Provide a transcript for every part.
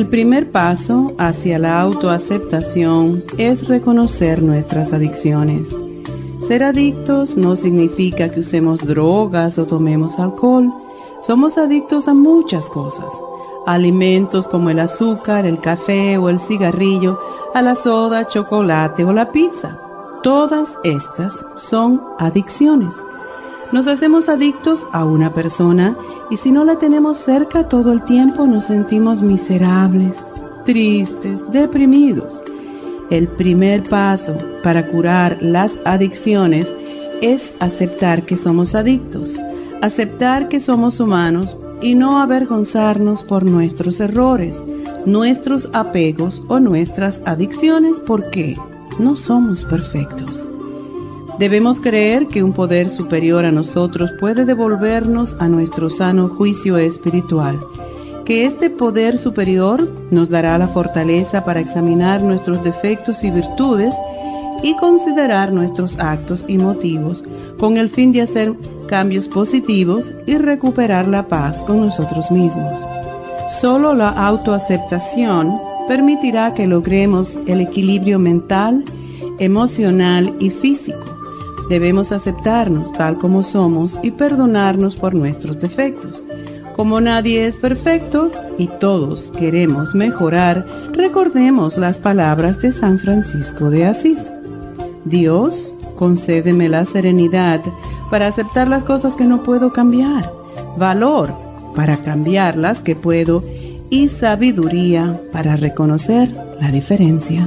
El primer paso hacia la autoaceptación es reconocer nuestras adicciones. Ser adictos no significa que usemos drogas o tomemos alcohol. Somos adictos a muchas cosas. Alimentos como el azúcar, el café o el cigarrillo, a la soda, chocolate o la pizza. Todas estas son adicciones. Nos hacemos adictos a una persona y si no la tenemos cerca todo el tiempo nos sentimos miserables, tristes, deprimidos. El primer paso para curar las adicciones es aceptar que somos adictos, aceptar que somos humanos y no avergonzarnos por nuestros errores, nuestros apegos o nuestras adicciones porque no somos perfectos. Debemos creer que un poder superior a nosotros puede devolvernos a nuestro sano juicio espiritual, que este poder superior nos dará la fortaleza para examinar nuestros defectos y virtudes y considerar nuestros actos y motivos con el fin de hacer cambios positivos y recuperar la paz con nosotros mismos. Solo la autoaceptación permitirá que logremos el equilibrio mental, emocional y físico Debemos aceptarnos tal como somos y perdonarnos por nuestros defectos. Como nadie es perfecto y todos queremos mejorar, recordemos las palabras de San Francisco de Asís. Dios, concédeme la serenidad para aceptar las cosas que no puedo cambiar, valor para cambiar las que puedo y sabiduría para reconocer la diferencia.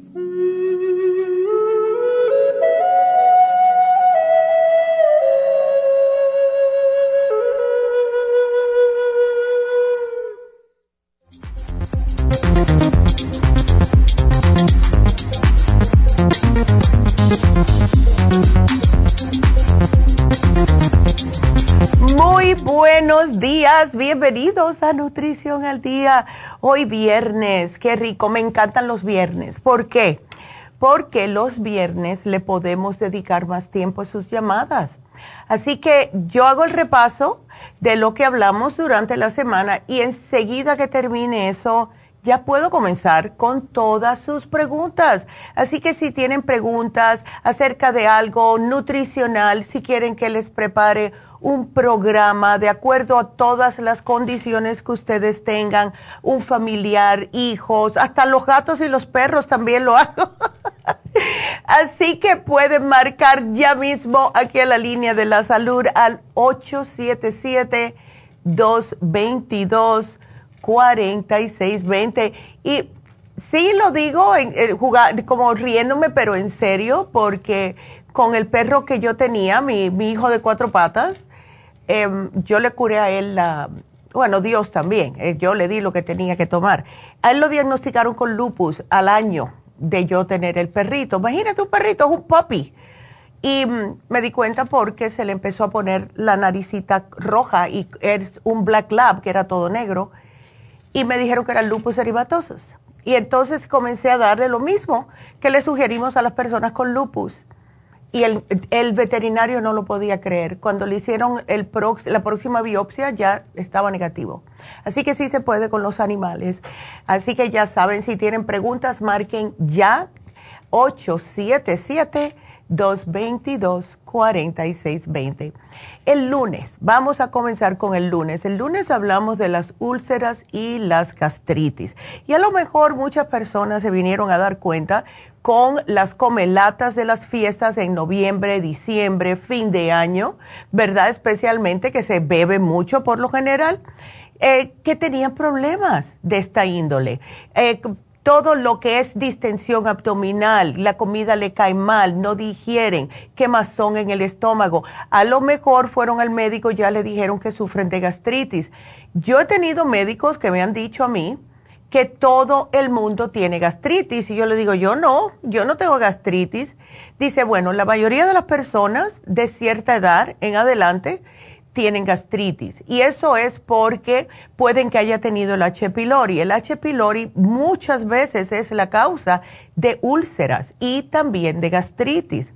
818-841-1422. bienvenidos a Nutrición al Día. Hoy viernes, qué rico, me encantan los viernes. ¿Por qué? Porque los viernes le podemos dedicar más tiempo a sus llamadas. Así que yo hago el repaso de lo que hablamos durante la semana y enseguida que termine eso, ya puedo comenzar con todas sus preguntas. Así que si tienen preguntas acerca de algo nutricional, si quieren que les prepare un programa de acuerdo a todas las condiciones que ustedes tengan, un familiar, hijos, hasta los gatos y los perros también lo hago. Así que pueden marcar ya mismo aquí a la línea de la salud al 877-222-4620. Y sí lo digo en, jugar, como riéndome, pero en serio, porque con el perro que yo tenía, mi, hijo de cuatro patas, em, yo le curé a él bueno, Dios también, eh, yo le di lo que tenía que tomar. A él lo diagnosticaron con lupus al año de yo tener el perrito. Imagínate un perrito, es un puppy. Y mm, me di cuenta porque se le empezó a poner la naricita roja y es un black lab que era todo negro. Y me dijeron que era lupus eritematosus. Y entonces comencé a darle lo mismo que le sugerimos a las personas con lupus y el, el, veterinario no lo podía creer. Cuando le hicieron el la próxima biopsia ya estaba negativo. Así que sí se puede con los animales. Así que ya saben, si tienen preguntas, marquen ya 877 222-4620. El lunes, vamos a comenzar con el lunes. El lunes hablamos de las úlceras y las gastritis. Y a lo mejor muchas personas se vinieron a dar cuenta con las comelatas de las fiestas en noviembre, diciembre, fin de año, ¿verdad? Especialmente que se bebe mucho por lo general, eh, que tenían problemas de esta índole. Eh, todo lo que es distensión abdominal, la comida le cae mal, no digieren, quemazón en el estómago. A lo mejor fueron al médico, ya le dijeron que sufren de gastritis. Yo he tenido médicos que me han dicho a mí, que todo el mundo tiene gastritis. Y yo le digo, yo no, yo no tengo gastritis. Dice, bueno, la mayoría de las personas de cierta edad en adelante tienen gastritis. Y eso es porque pueden que haya tenido el H. pylori. El H. pylori muchas veces es la causa de úlceras y también de gastritis.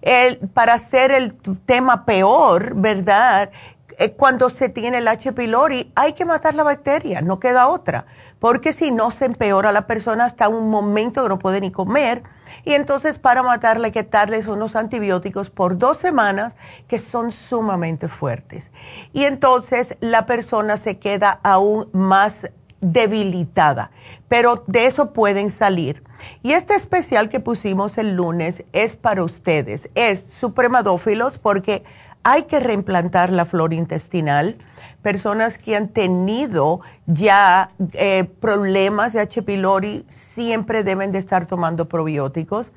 El, para hacer el tema peor, ¿verdad? Eh, cuando se tiene el H. pylori hay que matar la bacteria, no queda otra porque si no se empeora la persona hasta un momento que no puede ni comer. Y entonces para matarle hay que darles unos antibióticos por dos semanas que son sumamente fuertes. Y entonces la persona se queda aún más debilitada, pero de eso pueden salir. Y este especial que pusimos el lunes es para ustedes, es supremadófilos porque hay que reimplantar la flora intestinal personas que han tenido ya eh, problemas de H. pylori siempre deben de estar tomando probióticos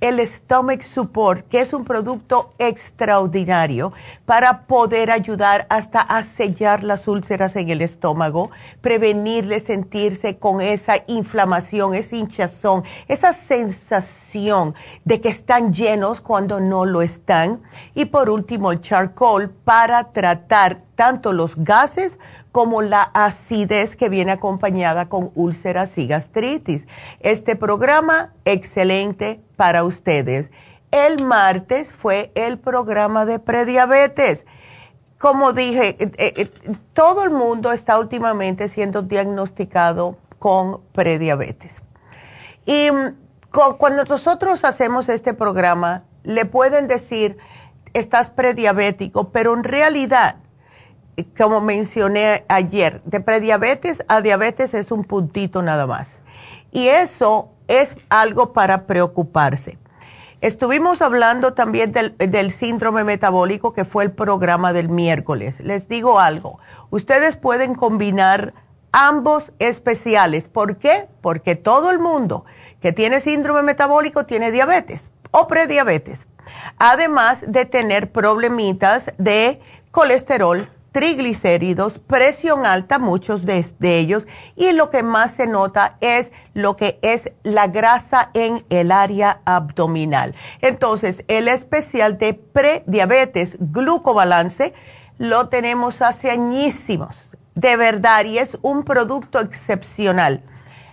el Stomach Support, que es un producto extraordinario para poder ayudar hasta a sellar las úlceras en el estómago, prevenirle sentirse con esa inflamación, esa hinchazón, esa sensación de que están llenos cuando no lo están. Y por último, el charcoal para tratar tanto los gases como la acidez que viene acompañada con úlceras y gastritis. Este programa, excelente para ustedes. El martes fue el programa de prediabetes. Como dije, eh, eh, todo el mundo está últimamente siendo diagnosticado con prediabetes. Y mm, cuando nosotros hacemos este programa, le pueden decir, estás prediabético, pero en realidad como mencioné ayer, de prediabetes a diabetes es un puntito nada más. Y eso es algo para preocuparse. Estuvimos hablando también del, síndrome metabólico, que fue el programa del miércoles. Les digo algo, ustedes pueden combinar ambos especiales. ¿Por qué? Porque todo el mundo que tiene síndrome metabólico tiene diabetes o prediabetes. Además de tener problemitas de colesterol, triglicéridos, presión alta, muchos de, ellos, y lo que más se nota es lo que es la grasa en el área abdominal. Entonces, el especial de prediabetes glucobalance lo tenemos hace añísimos, de verdad, y es un producto excepcional.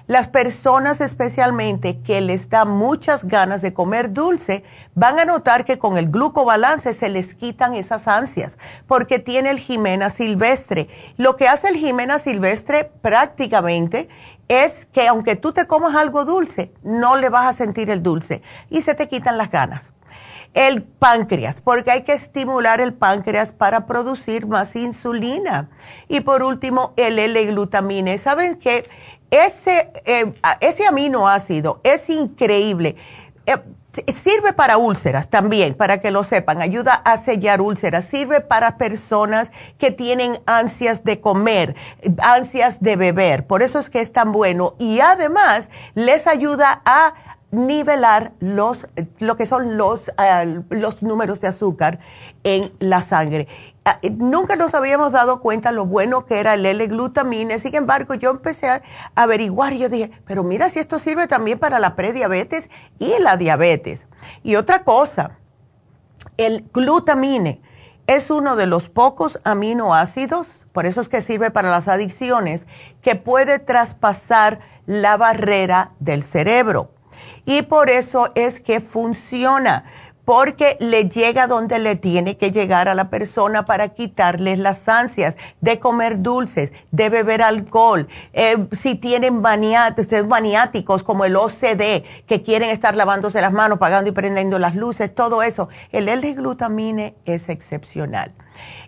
Las personas especialmente que les da muchas ganas de comer dulce van a notar que con el glucobalance se les quitan esas ansias porque tiene el Jimena silvestre. Lo que hace el Jimena silvestre prácticamente es que aunque tú te comas algo dulce, no le vas a sentir el dulce y se te quitan las ganas. El páncreas, porque hay que estimular el páncreas para producir más insulina. Y por último, el L-glutamine. ¿Saben qué? Ese, eh, ese aminoácido es increíble. Eh, sirve para úlceras también, para que lo sepan, ayuda a sellar úlceras, sirve para personas que tienen ansias de comer, ansias de beber, por eso es que es tan bueno y además les ayuda a nivelar los, lo que son los, eh, los números de azúcar en la sangre. Ah, eh, nunca nos habíamos dado cuenta lo bueno que era el L-glutamine, sin embargo yo empecé a averiguar y yo dije, pero mira si esto sirve también para la prediabetes y la diabetes. Y otra cosa, el glutamine es uno de los pocos aminoácidos, por eso es que sirve para las adicciones, que puede traspasar la barrera del cerebro. Y por eso es que funciona, porque le llega donde le tiene que llegar a la persona para quitarles las ansias de comer dulces, de beber alcohol. Eh, si tienen maniáticos como el OCD, que quieren estar lavándose las manos, pagando y prendiendo las luces, todo eso, el L-glutamine es excepcional.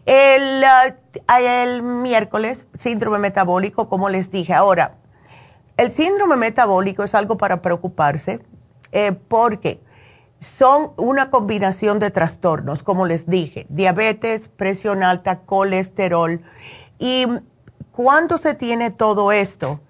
El, uh, el miércoles, síndrome metabólico, como les dije. Ahora, el síndrome metabólico es algo para preocuparse eh, porque son una combinación de trastornos, como les dije, diabetes, presión alta, colesterol. Y cuando se tiene todo esto,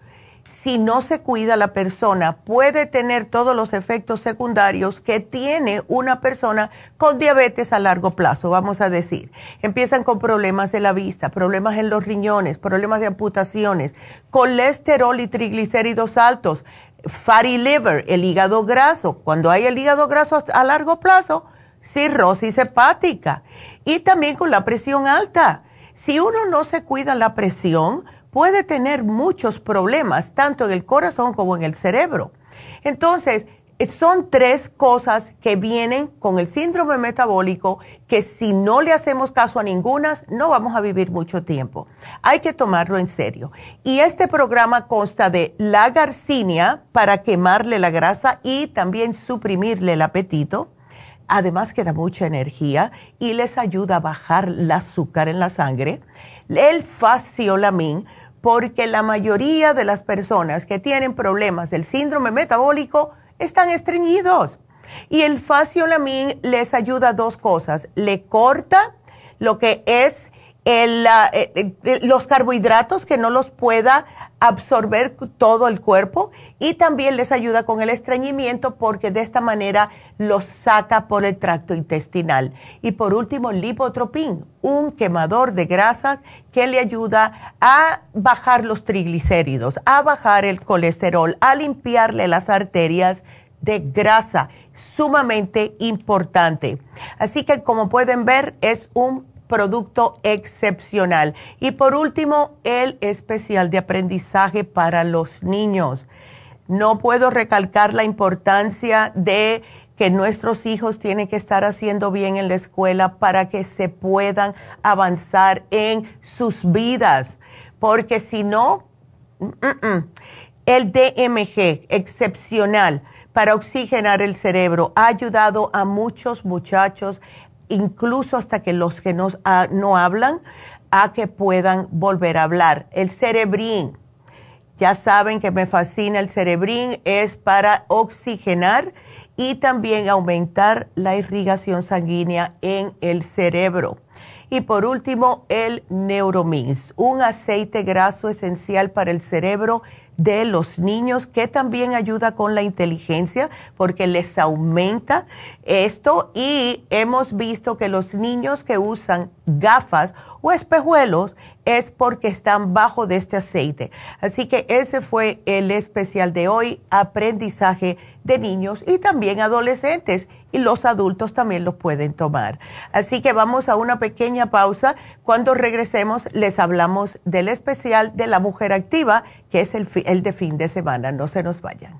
si no se cuida la persona, puede tener todos los efectos secundarios que tiene una persona con diabetes a largo plazo, vamos a decir. Empiezan con problemas de la vista, problemas en los riñones, problemas de amputaciones, colesterol y triglicéridos altos, fatty liver, el hígado graso. Cuando hay el hígado graso a largo plazo, cirrosis hepática. Y también con la presión alta. Si uno no se cuida la presión, puede tener muchos problemas, tanto en el corazón como en el cerebro. Entonces, son tres cosas que vienen con el síndrome metabólico que si no le hacemos caso a ninguna, no vamos a vivir mucho tiempo. Hay que tomarlo en serio. Y este programa consta de la garcinia para quemarle la grasa y también suprimirle el apetito. Además que da mucha energía y les ayuda a bajar el azúcar en la sangre. El faciolamin porque la mayoría de las personas que tienen problemas del síndrome metabólico están estreñidos. Y el faciolamin les ayuda a dos cosas. Le corta lo que es el, eh, eh, los carbohidratos que no los pueda absorber todo el cuerpo y también les ayuda con el estreñimiento porque de esta manera los saca por el tracto intestinal. Y por último, lipotropín, un quemador de grasas que le ayuda a bajar los triglicéridos, a bajar el colesterol, a limpiarle las arterias de grasa, sumamente importante. Así que como pueden ver, es un producto excepcional. Y por último, el especial de aprendizaje para los niños. No puedo recalcar la importancia de que nuestros hijos tienen que estar haciendo bien en la escuela para que se puedan avanzar en sus vidas, porque si no, el DMG excepcional para oxigenar el cerebro ha ayudado a muchos muchachos incluso hasta que los que no, ah, no hablan, a que puedan volver a hablar. El cerebrín, ya saben que me fascina el cerebrín, es para oxigenar y también aumentar la irrigación sanguínea en el cerebro. Y por último, el Neuromins, un aceite graso esencial para el cerebro de los niños que también ayuda con la inteligencia porque les aumenta esto. Y hemos visto que los niños que usan gafas o espejuelos es porque están bajo de este aceite. Así que ese fue el especial de hoy, aprendizaje de niños y también adolescentes y los adultos también los pueden tomar. Así que vamos a una pequeña pausa. Cuando regresemos les hablamos del especial de la mujer activa, que es el, el de fin de semana. No se nos vayan.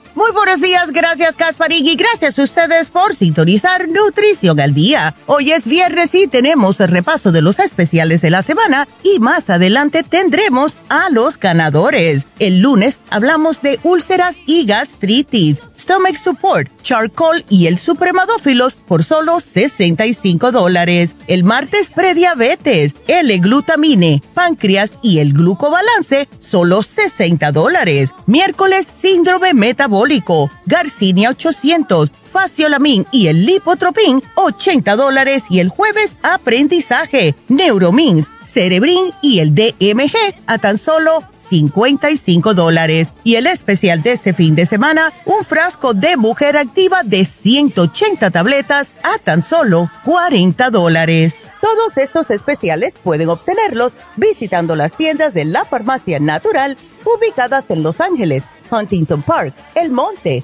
Muy buenos días, gracias Casparín y gracias a ustedes por sintonizar Nutrición al Día. Hoy es viernes y tenemos el repaso de los especiales de la semana y más adelante tendremos a los ganadores. El lunes hablamos de úlceras y gastritis, stomach support, charcoal y el supremadófilos por solo 65 dólares. El martes prediabetes, L-glutamine, páncreas y el glucobalance, solo 60 dólares. Miércoles síndrome metabólico Garcinia 800, Faciolamin y el Lipotropin, 80 dólares. Y el jueves, aprendizaje, Neuromins, Cerebrin y el DMG a tan solo 55 dólares. Y el especial de este fin de semana, un frasco de mujer activa de 180 tabletas a tan solo 40 dólares. Todos estos especiales pueden obtenerlos visitando las tiendas de la farmacia natural ubicadas en Los Ángeles, Huntington Park, El Monte,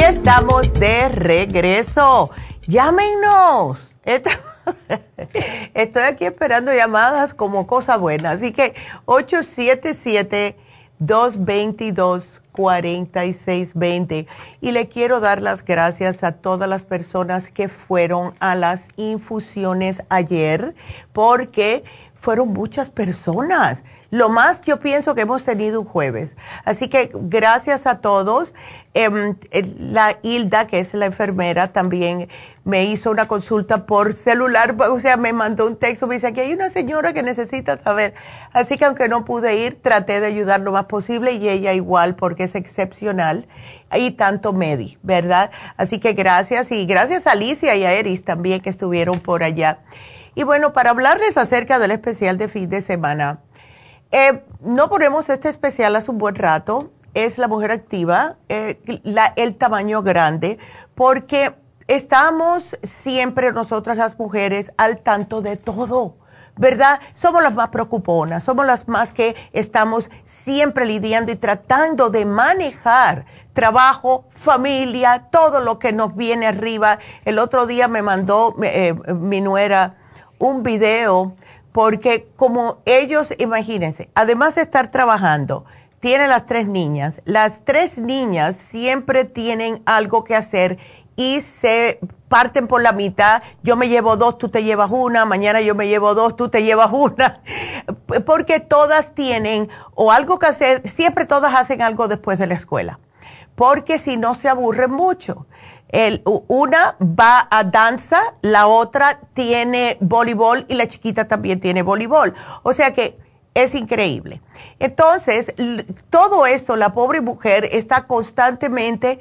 Estamos de regreso. Llámenos. Estoy aquí esperando llamadas como cosa buena. Así que 877-222-4620. Y le quiero dar las gracias a todas las personas que fueron a las infusiones ayer, porque fueron muchas personas. Lo más yo pienso que hemos tenido un jueves. Así que gracias a todos. Em, la Hilda, que es la enfermera, también me hizo una consulta por celular, o sea, me mandó un texto, me dice que hay una señora que necesita saber. Así que aunque no pude ir, traté de ayudar lo más posible y ella igual porque es excepcional. Y tanto Medi, ¿verdad? Así que gracias y gracias a Alicia y a Eris también que estuvieron por allá. Y bueno, para hablarles acerca del especial de fin de semana, eh, no ponemos este especial hace un buen rato, es la mujer activa, eh, el tamaño grande, porque estamos siempre nosotras las mujeres al tanto de todo. ¿Verdad? Somos las más preocuponas, somos las más que estamos siempre lidiando y tratando de manejar trabajo, familia, todo lo que nos viene arriba. El otro día me mandó eh, mi nuera un video porque como ellos, imagínense, además de estar trabajando, tienen las tres niñas, las tres niñas siempre tienen algo que hacer y se parten por la mitad, yo me llevo dos, tú te llevas una, mañana yo me llevo dos, tú te llevas una, porque todas tienen o algo que hacer, siempre todas hacen algo después de la escuela, porque si no se aburren mucho. El, una va a danza, la otra tiene voleibol y la chiquita también tiene voleibol. O sea que es increíble. Entonces, todo esto, la pobre mujer está constantemente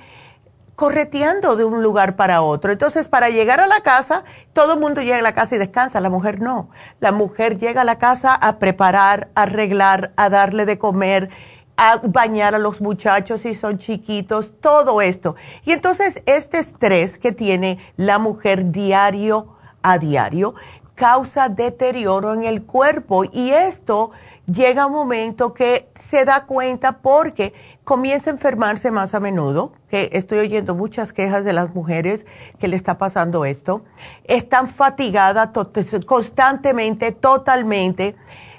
correteando de un lugar para otro. Entonces, para llegar a la casa, todo el mundo llega a la casa y descansa, la mujer no. La mujer llega a la casa a preparar, a arreglar, a darle de comer, a bañar a los muchachos si son chiquitos, todo esto. Y entonces, este estrés que tiene la mujer diario a diario causa deterioro en el cuerpo y esto llega un momento que se da cuenta porque comienza a enfermarse más a menudo, que estoy oyendo muchas quejas de las mujeres que le está pasando esto, están fatigadas constantemente, totalmente.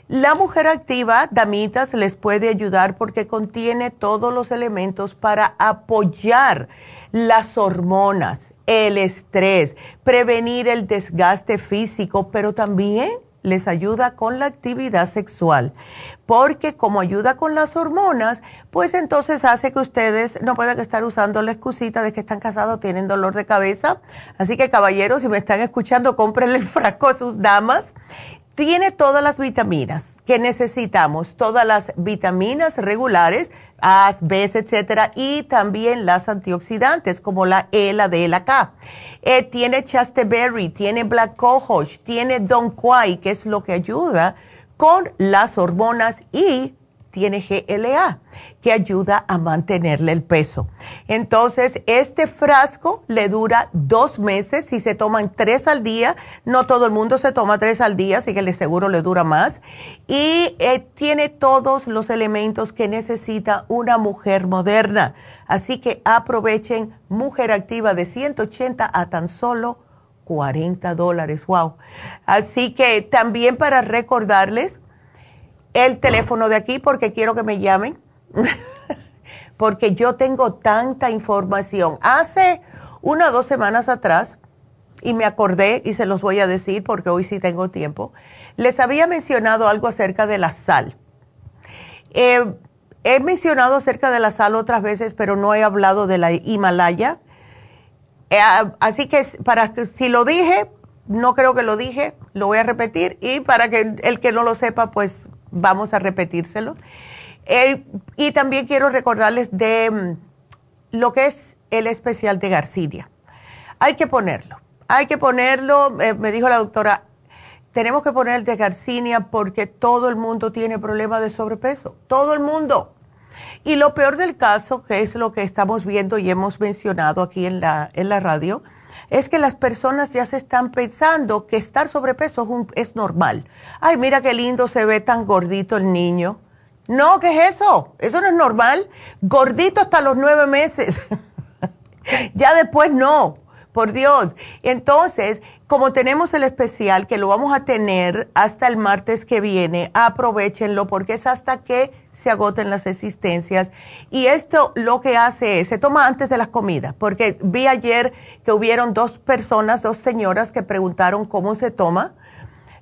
La mujer activa, damitas, les puede ayudar porque contiene todos los elementos para apoyar las hormonas, el estrés, prevenir el desgaste físico, pero también les ayuda con la actividad sexual, porque como ayuda con las hormonas, pues entonces hace que ustedes no puedan estar usando la excusita de que están casados, tienen dolor de cabeza. Así que caballeros, si me están escuchando, cómprenle el frasco a sus damas tiene todas las vitaminas que necesitamos, todas las vitaminas regulares, A, B, etcétera, y también las antioxidantes como la E, la D, la K. Eh, tiene chasteberry, tiene black cohosh, tiene don quai, que es lo que ayuda con las hormonas y tiene GLA, que ayuda a mantenerle el peso. Entonces, este frasco le dura dos meses si se toman tres al día. No todo el mundo se toma tres al día, así que le seguro le dura más. Y eh, tiene todos los elementos que necesita una mujer moderna. Así que aprovechen Mujer Activa de 180 a tan solo 40 dólares. Wow. Así que también para recordarles, el teléfono de aquí porque quiero que me llamen, porque yo tengo tanta información. Hace una o dos semanas atrás, y me acordé y se los voy a decir porque hoy sí tengo tiempo, les había mencionado algo acerca de la sal. Eh, he mencionado acerca de la sal otras veces, pero no he hablado de la Himalaya. Eh, así que para que si lo dije, no creo que lo dije, lo voy a repetir y para que el que no lo sepa, pues vamos a repetírselo. Eh, y también quiero recordarles de mm, lo que es el especial de Garcinia. Hay que ponerlo, hay que ponerlo, eh, me dijo la doctora, tenemos que poner el de Garcinia porque todo el mundo tiene problemas de sobrepeso, todo el mundo. Y lo peor del caso, que es lo que estamos viendo y hemos mencionado aquí en la, en la radio, es que las personas ya se están pensando que estar sobrepeso es, normal. Ay, mira qué lindo se ve tan gordito el niño. No, ¿qué es eso? Eso no es normal. Gordito hasta los nueve meses. ya después no, por Dios. Entonces, como tenemos el especial, que lo vamos a tener hasta el martes que viene, aprovechenlo porque es hasta que se agoten las existencias. Y esto lo que hace es, se toma antes de las comidas, porque vi ayer que hubieron dos personas, dos señoras que preguntaron cómo se toma.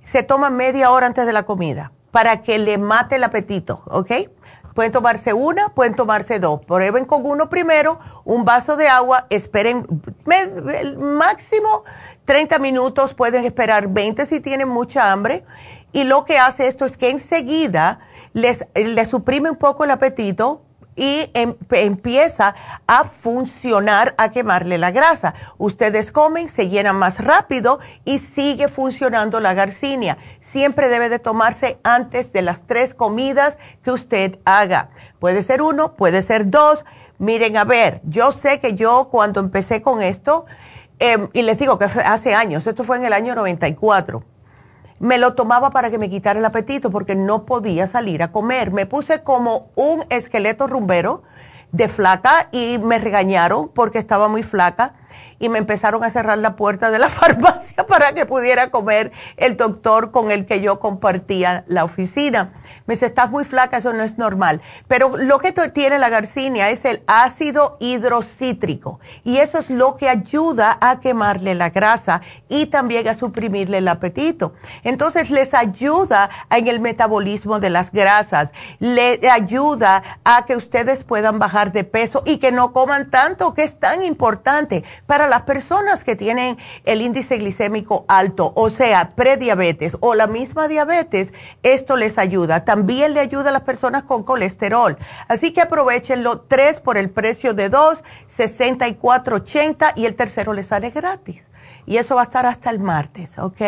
Se toma media hora antes de la comida para que le mate el apetito, ¿ok? Pueden tomarse una, pueden tomarse dos. Prueben con uno primero, un vaso de agua, esperen el máximo 30 minutos, pueden esperar 20 si tienen mucha hambre. Y lo que hace esto es que enseguida les, les suprime un poco el apetito y em, empieza a funcionar, a quemarle la grasa. Ustedes comen, se llenan más rápido y sigue funcionando la garcinia. Siempre debe de tomarse antes de las tres comidas que usted haga. Puede ser uno, puede ser dos. Miren, a ver, yo sé que yo cuando empecé con esto, em, y les digo que hace años, esto fue en el año 94 me lo tomaba para que me quitara el apetito porque no podía salir a comer. Me puse como un esqueleto rumbero de flaca y me regañaron porque estaba muy flaca y me empezaron a cerrar la puerta de la farmacia para que pudiera comer el doctor con el que yo compartía la oficina. Me dice, estás muy flaca, eso no es normal. Pero lo que tiene la garcinia es el ácido hidrocítrico y eso es lo que ayuda a quemarle la grasa y también a suprimirle el apetito. Entonces les ayuda en el metabolismo de las grasas, le ayuda a que ustedes puedan bajar de peso y que no coman tanto, que es tan importante Para las personas que tienen el índice glicémico alto, o sea, prediabetes o la misma diabetes, esto les ayuda. También le ayuda a las personas con colesterol. Así que aprovechenlo, tres por el precio de dos, 64.80 y el tercero les sale gratis. Y eso va a estar hasta el martes, ¿ok?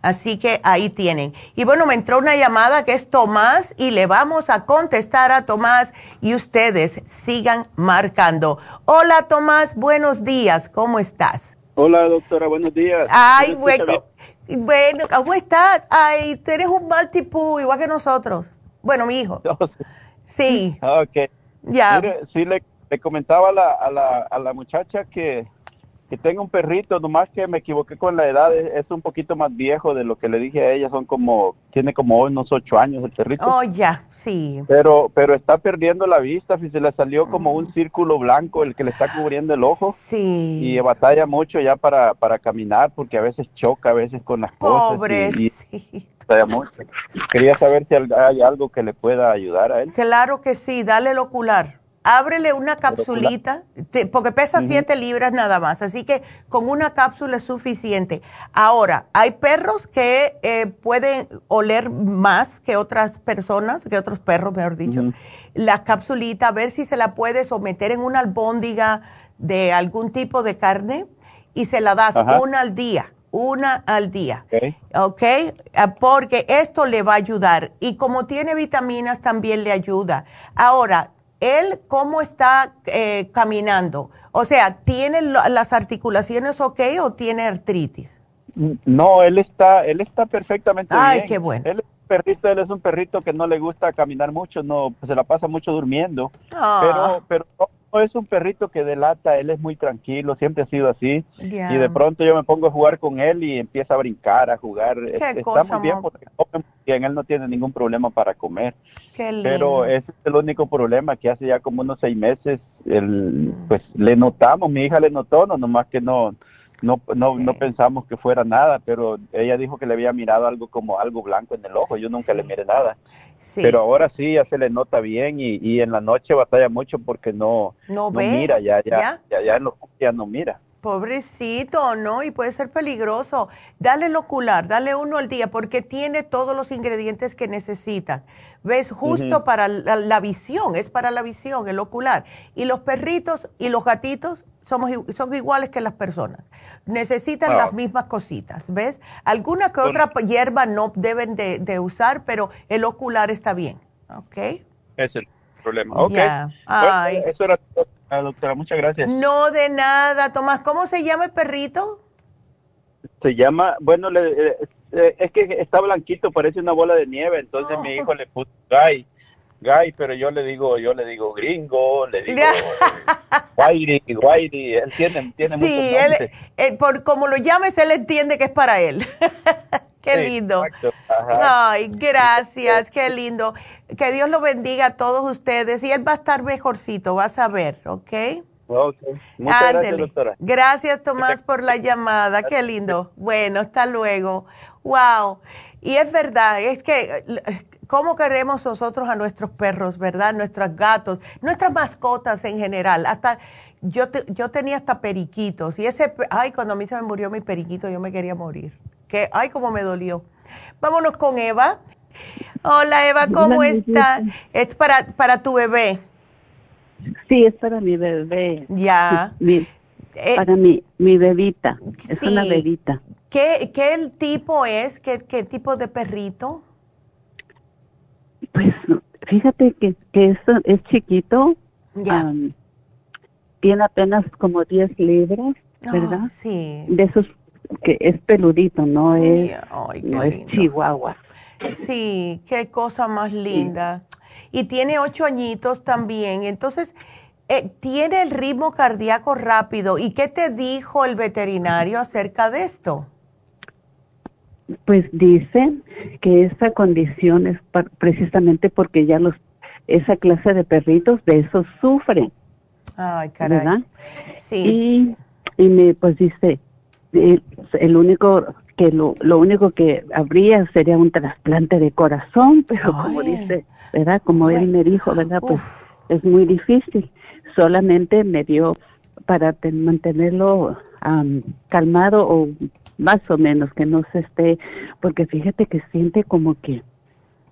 Así que ahí tienen. Y bueno, me entró una llamada que es Tomás y le vamos a contestar a Tomás y ustedes sigan marcando. Hola Tomás, buenos días, ¿cómo estás? Hola doctora, buenos días. Ay, bueno, bueno, ¿cómo estás? Ay, tú eres un tipo igual que nosotros. Bueno, mi hijo. Sí. ok. Ya. sí, le, comentaba a la, a, la, a la muchacha que que tenga un perrito, nomás que me equivoqué con la edad, es, un poquito más viejo de lo que le dije a ella, son como, tiene como unos ocho años el perrito. Oh, ya, sí. Pero, pero está perdiendo la vista, se le salió como un círculo blanco el que le está cubriendo el ojo. Sí. Y batalla mucho ya para, para caminar, porque a veces choca, a veces con las cosas. Pobre, sí. Mucho. Quería saber si hay algo que le pueda ayudar a él. Claro que sí, dale el ocular ábrele una capsulita, porque pesa 7 libras nada más, así que con una cápsula es suficiente. Ahora, hay perros que eh, pueden oler más que otras personas, que otros perros, mejor dicho. La capsulita, a ver si se la puede someter en una albóndiga de algún tipo de carne y se la das una al día una al día. ¿Ok? Ah, porque esto le va a ayudar. Y como tiene vitaminas, también le ayuda. Ahora, él cómo está eh, caminando. O sea, ¿tiene las articulaciones ok o tiene artritis? No, él está, él está perfectamente bien. Ay, qué bueno. Él es un perrito, él es un perrito que no le gusta caminar mucho, no, se la pasa mucho durmiendo. Ah. Pero, pero no es un perrito que delata, él es muy tranquilo, siempre ha sido así. Y de pronto yo me pongo a jugar con él y empieza a brincar, a jugar. Está muy bien porque bien, él no tiene ningún problema para comer. Pero ese es el único problema que hace ya como unos seis meses, el, pues le notamos, mi hija le notó, no nomás que no, no, no, no pensamos que fuera nada, pero ella dijo que le había mirado algo como algo blanco en el ojo, yo nunca le miré nada. Pero ahora sí, ya se le nota bien y, y en la noche batalla mucho porque no, no, mira, ya, ya, ya, ya, ya no mira. Pobrecito, ¿no? Y puede ser peligroso. Dale el ocular, dale uno al día porque tiene todos los ingredientes que necesita. ¿Ves? Justo para la, visión, es para la visión, el ocular. Y los perritos y los gatitos somos, son iguales que las personas. Necesitan las mismas cositas, ¿ves? Alguna que otra hierba no deben de, usar, pero el ocular está bien, ¿ok? Es el problema, ok. eso era Ah, doctora, muchas gracias. No, de nada, Tomás. ¿Cómo se llama el perrito? Se llama, bueno, le, eh, eh, es que está blanquito, parece una bola de nieve, entonces mi hijo le puso Guy, Guy, pero yo le digo, yo le digo gringo, le digo Whitey, Whitey, él tiene, tiene sí, él, por como lo llames, él entiende que es para él. Qué lindo. Ay, gracias, qué lindo. Que Dios lo bendiga a todos ustedes y él va a estar mejorcito, vas a ver, ¿ok? Ok. Muchas gracias, doctora. Gracias, Tomás, por la llamada. Qué lindo. Bueno, hasta luego. Wow. Y es verdad, es que cómo queremos nosotros a nuestros perros, ¿verdad? Nuestros gatos, nuestras mascotas en general. Hasta yo, yo tenía hasta periquitos y ese, ay, cuando a mí se me murió mi periquito, yo me quería morir que, ay, cómo me dolió. Vámonos con Eva. Hola Eva, ¿cómo está? Es para, para tu bebé. Sí, es para mi bebé. Ya. Eh, para mi, mi bebita. Es una bebita. ¿Qué, ¿Qué tipo es? ¿Qué, ¿Qué tipo de perrito? Pues fíjate que, que es, es chiquito. Ya. tiene apenas como 10 libras, ah, ¿verdad? sí. De esos que es peludito, no es, no es chihuahua. Sí, qué cosa más linda. Y tiene ocho añitos también. Entonces, eh, tiene el ritmo cardíaco rápido. ¿Y qué te dijo el veterinario acerca de esto? Pues dicen que esa condición es precisamente porque ya los esa clase de perritos de eso sufren. Ay, caray. Sí. Y, y me pues dice, el único que lo, lo único que habría sería un trasplante de corazón, pero como dice, ¿verdad? Como él me dijo, ¿verdad? Pues es muy difícil. Solamente me dio para mantenerlo calmado o más o menos que no se esté, porque fíjate que siente como que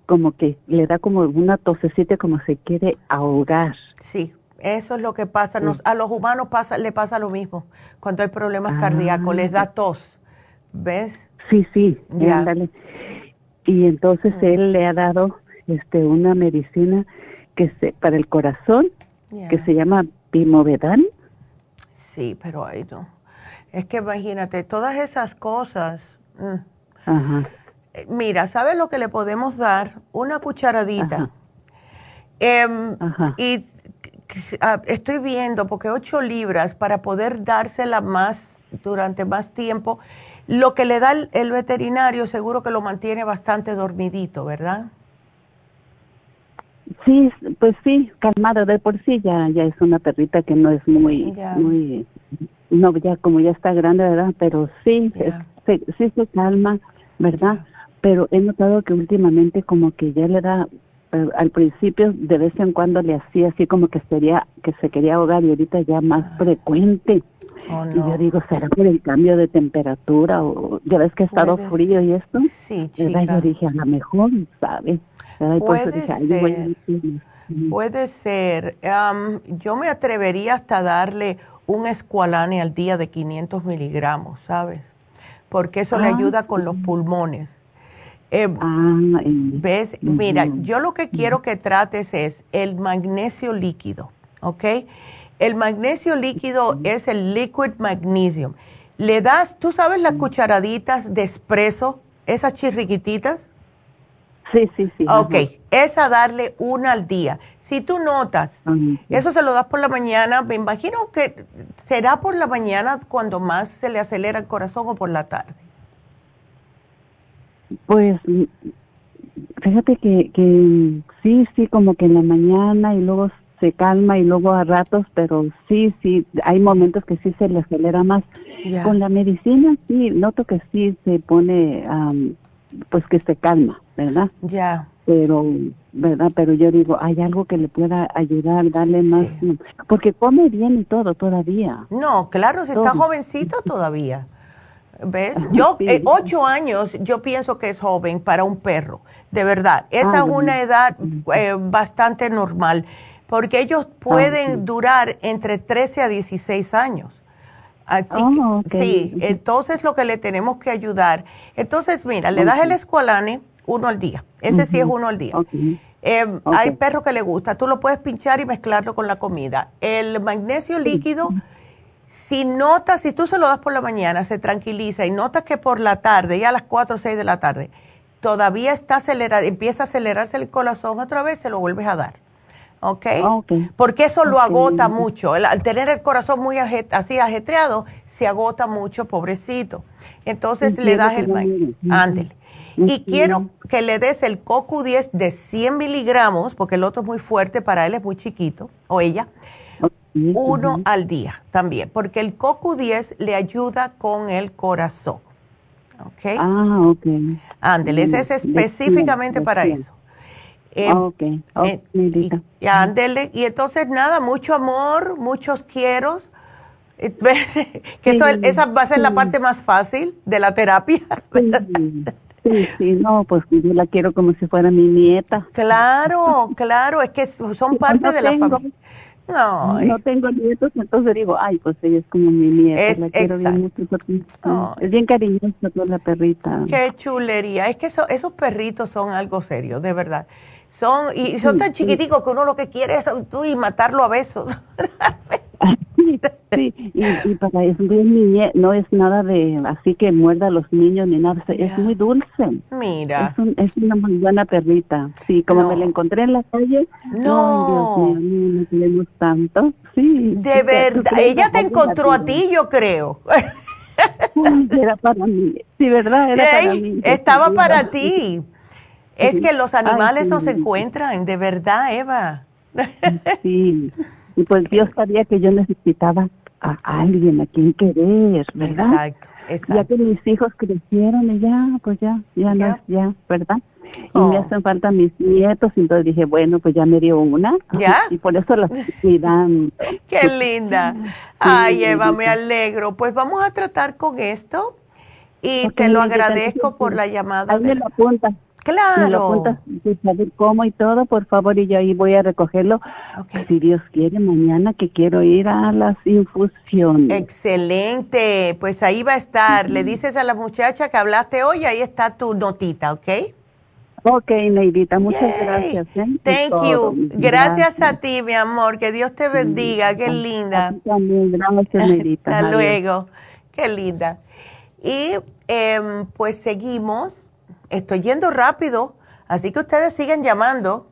como que le da como una tosecita como se quiere ahogar. Sí, eso es lo que pasa. a los humanos pasa, le pasa lo mismo. Cuando hay problemas ah. cardíacos, les da tos. ¿Ves? Sí, sí, ya. Y entonces mm. él le ha dado este una medicina que se, para el corazón que se llama Pimovedan. Sí, pero ahí no. Es que imagínate, todas esas cosas. Mm. Ajá. Eh, mira, ¿sabes lo que le podemos dar? Una cucharadita. Em, y estoy viendo, porque ocho libras para poder dársela más durante más tiempo, lo que le da el, veterinario seguro que lo mantiene bastante dormidito, ¿verdad? Sí, pues sí, calmada de por sí ya, ya es una perrita que no es muy, muy, no, ya como ya está grande, ¿verdad? Pero sí, sí se calma, ¿verdad? pero he notado que últimamente como que ya le da eh, al principio de vez en cuando le hacía así como que sería que se quería ahogar y ahorita ya más ah. frecuente. Oh, y yo digo será por el cambio de temperatura o ya ves que ha estado frío y esto sí chica. yo dije a lo mejor sabes puede ser. puede ser. Yo me atrevería hasta darle un escualane al día de 500 miligramos sabes porque eso le ah, ayuda con los pulmones eh, ah, ¿Ves? Mira, yo lo que quiero que trates es el magnesio líquido, ¿ok? El magnesio líquido es el liquid magnesium. Le das, ¿tú sabes las cucharaditas de espresso, esas chirriquititas? Sí, sí, sí. Ok, esa darle una al día. Si tú notas, eso se lo das por la mañana, me imagino que será por la mañana cuando más se le acelera el corazón o por la tarde. Pues fíjate que, que sí, sí, como que en la mañana y luego se calma y luego a ratos, pero sí, sí, hay momentos que sí se le acelera más. Con la medicina sí, noto que sí se pone, pues que se calma, ¿verdad? Ya. Pero, ¿verdad? Pero yo digo, hay algo que le pueda ayudar, darle más, porque come bien y todo todavía. No, claro, si está jovencito todavía. ¿Ves? Yo, eh, ocho años, yo pienso que es joven para un perro, de verdad. Esa es una edad eh, bastante normal, porque ellos pueden ah, durar entre 13 a 16 años. Así oh, sí, entonces lo que le tenemos que ayudar. Entonces, mira, le das el escualane uno al día. Ese sí es uno al día. Em, hay perros que le gusta. Tú lo puedes pinchar y mezclarlo con la comida. El magnesio líquido si notas, si tú se lo das por la mañana, se tranquiliza y notas que por la tarde, ya a las 4 o 6 de la tarde, todavía está acelerado, empieza a acelerarse el corazón otra vez, se lo vuelves a dar. ¿Ok? Ah, Porque eso lo agota mucho. al tener el corazón muy así ajetreado, se agota mucho, pobrecito. Entonces le das el... Ándele. Y quiero que le des el CoQ10 de 100 miligramos, porque el otro es muy fuerte, para él es muy chiquito, o ella uno al día también, porque el CoQ10 le ayuda con el corazón. ¿Ok? Ah, ok. Ándele, ese es específicamente para eso. Eh, ok, eh, y, ándele, y entonces nada, mucho amor, muchos quieros. Eh, que eso, esa va a ser la parte más fácil de la terapia. Sí, sí, no, pues yo la quiero como si fuera mi nieta. Claro, claro, es que son parte de la familia. No, no tengo nietos, entonces digo, ay, pues ella es como mi nieta, es, la quiero bien mucho es bien cariñosa toda la perrita. Qué chulería, es que esos perritos son algo serio, de verdad. Son y son tan chiquiticos que uno lo que quiere es tú y matarlo a besos. Sí, y, para eso no es nada de así que muerda a los niños ni nada, es muy dulce. Mira. Es, una muy buena perrita. Sí, como me la encontré en la calle. No. Dios mío, no queremos tanto. Sí. De verdad, ella te encontró a ti, yo creo. Era para mí. Sí, ¿verdad? Era para mí. Estaba para ti. Es que los animales no se encuentran, de verdad, Eva. Sí. Y pues Dios sabía que yo necesitaba a alguien a quien querer, ¿verdad? Exacto, exacto. Ya que mis hijos crecieron y ya, pues ya, ya, ya, ¿verdad? y me oh. hacen falta mis nietos, entonces dije, bueno, pues ya me dio una. ¿Ya? Y por eso la estoy dando. Qué linda. Ay, Eva, me alegro. Pues vamos a tratar con esto y te lo agradezco por la llamada. Ahí me lo apunta. Claro. Me lo apuntas, saber cómo y todo, por favor, y yo ahí voy a recogerlo. Si Dios quiere, mañana que quiero ir a las infusiones. Excelente. Pues ahí va a estar. Le dices a la muchacha que hablaste hoy, ahí está tu notita, ¿ok? Ok, Neidita, muchas gracias. ¿eh? Thank you. Gracias, a ti, mi amor. Que Dios te bendiga. Qué linda. También, gracias, Neidita. Hasta luego. Qué linda. Y em, pues seguimos. Estoy yendo rápido, así que ustedes siguen llamando,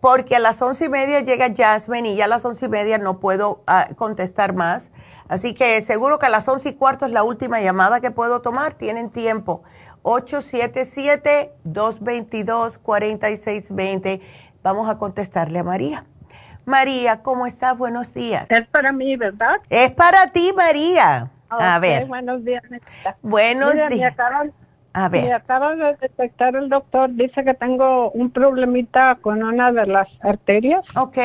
porque a las once y media llega Jasmine y ya a las once y media no puedo ah, contestar más. Así que seguro que a las once y cuarto es la última llamada que puedo tomar. Tienen tiempo. 877-222-4620. Vamos a contestarle a María. María, ¿cómo estás? Buenos días. Es para mí, ¿verdad? Es para ti, María. a ver. Buenos días. Buenos días. Me acaban, a ver. Me acaba de detectar el doctor. Dice que tengo un problemita con una de las arterias. Ok.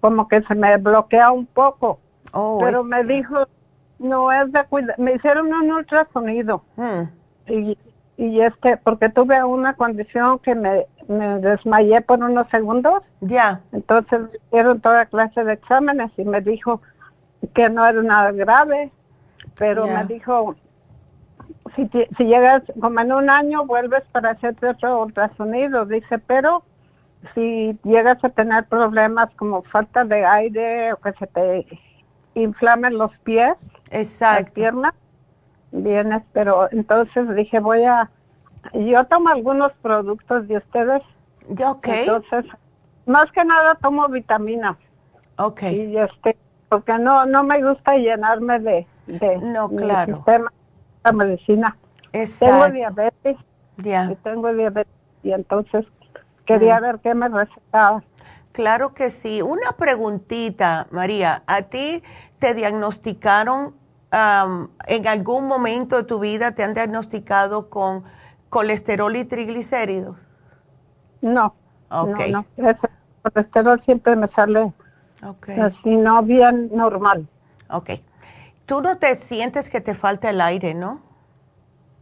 como que se me bloquea un poco. Oh, pero me dijo, no es de cuidar. Me hicieron un ultrasonido. Hmm y, y este, porque tuve una condición que me, me desmayé por unos segundos. Ya. Entonces hicieron toda clase de exámenes y me dijo que no era nada grave, pero me dijo, si, si llegas como en un año vuelves para hacerte otro ultrasonido, dice, pero si llegas a tener problemas como falta de aire o que se te inflamen los pies, Exacto. las piernas, vienes, pero entonces dije, voy a, yo tomo algunos productos de ustedes. Ok. Entonces, más que nada tomo vitaminas. Ok. Y este, porque no, no me gusta llenarme de, de no, claro. sistema de medicina. Exacto. Tengo diabetes. Ya. Y tengo diabetes y entonces quería ver qué me recetaba. Claro que sí. Una preguntita, María. ¿A ti te diagnosticaron en algún momento de tu vida te han diagnosticado con colesterol y triglicéridos? No. Ok. No, el colesterol siempre me sale okay. así, no bien normal. Ok. Tú no te sientes que te falta el aire, ¿no?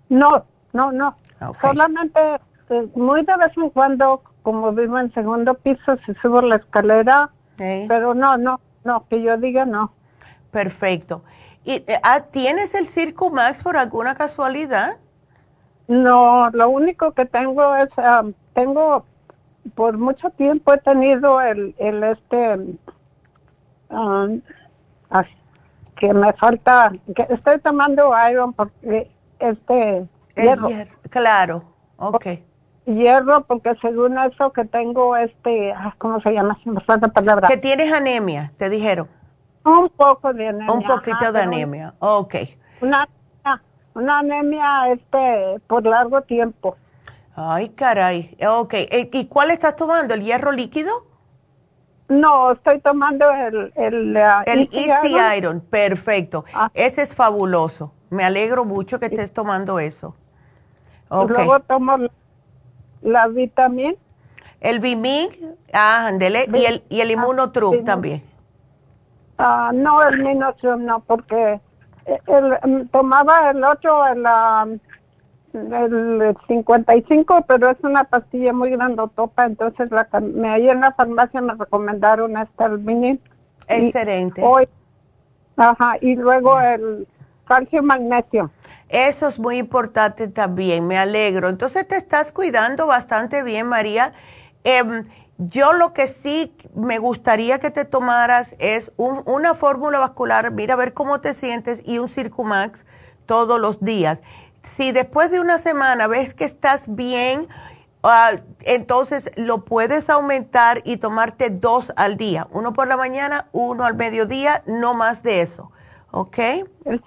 No, no, no. Solamente eh, muy de vez en cuando, como vivo en segundo piso, si subo la escalera, pero no, no, no, que yo diga no. Perfecto. ¿Y, eh, ah, ¿Tienes el Circo Max por alguna casualidad? No, lo único que tengo es, tengo, por mucho tiempo he tenido el, el este, que me falta, que estoy tomando iron porque este, hierro. Claro, ok. Hierro porque según eso que tengo este, ¿cómo se llama? Se me falta palabra. Que tienes anemia, te dijeron. Un poco de anemia. Un poquito de anemia, ok. Una, una anemia este, por largo tiempo. Ay, caray, ok. Eh, ¿Y cuál estás tomando? ¿El hierro líquido? No, estoy tomando el... El, uh, el Easy, Iron. perfecto. Ah. Ese es fabuloso. Me alegro mucho que estés tomando eso. Okay. Luego tomo la vitamina. El Bimig, ah, andele, y el, y el Inmunotrup también. Ah, no, el Minoxidil no, porque él mm, tomaba el otro, el, el 55, pero es una pastilla muy grandotopa, entonces la, me, ahí en la farmacia me recomendaron este el mini. Excelente. hoy, ajá, y luego el calcio magnesio. Eso es muy importante también, me alegro. Entonces te estás cuidando bastante bien, María. Eh, yo lo que sí me gustaría que te tomaras es una fórmula vascular, mira a ver cómo te sientes y un Circumax todos los días. Si después de una semana ves que estás bien, ah, entonces lo puedes aumentar y tomarte dos al día, uno por la mañana, uno al mediodía, no más de eso, ¿ok? El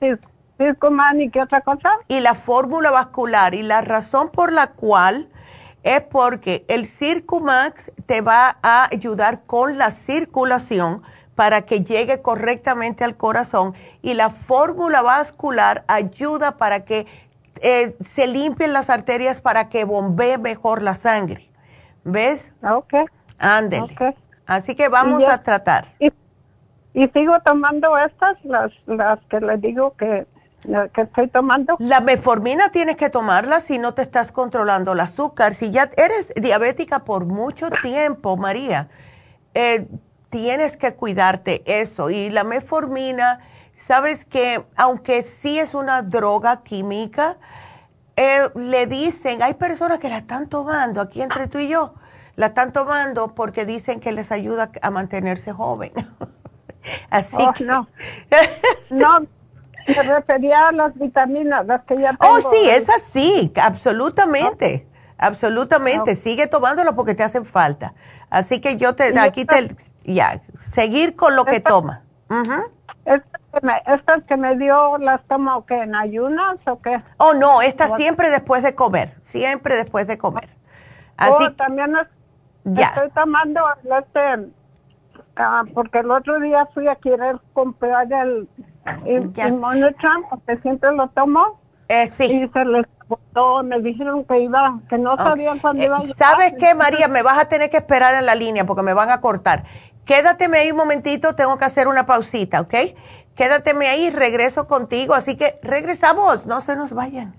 Circumax y qué otra cosa? Y la fórmula vascular y la razón por la cual es porque el Circumax te va a ayudar con la circulación para que llegue correctamente al corazón y la fórmula vascular ayuda para que eh, se limpien las arterias para que bombee mejor la sangre. ¿Ves? Ah, ok. Ándele. Así que vamos a tratar. Y, sigo tomando estas, las, las que le digo que, que estoy tomando. La meformina tienes que tomarla si no te estás controlando el azúcar. Si ya eres diabética por mucho tiempo, María, eh, tienes que cuidarte eso. Y la meformina, sabes que aunque sí es una droga química, eh, le dicen, hay personas que la están tomando, aquí entre tú y yo, la están tomando porque dicen que les ayuda a mantenerse joven. Así oh, que... No, no, me refería a las vitaminas, las que ya oh, tengo. Oh, sí, es así, absolutamente, absolutamente. Sigue tomándolo porque te hacen falta. Así que yo te, aquí te, ya, seguir con lo que toma. ¿Estas que, me, dio las tomo que en ayunas o qué? Oh, no, esta siempre después de comer, siempre después de comer. Así oh, también ya. estoy tomando este, ah, porque el otro día fui a querer comprar el, el, porque siempre lo tomo. Eh, sí. Y se les botó, me dijeron que iba, que no sabían cuándo iba a eh, ¿Sabes qué, María? Me vas a tener que esperar en la línea porque me van a cortar. Quédateme ahí un momentito, tengo que hacer una pausita, ¿ok? Quédateme ahí, regreso contigo, así que regresamos, no se nos vayan.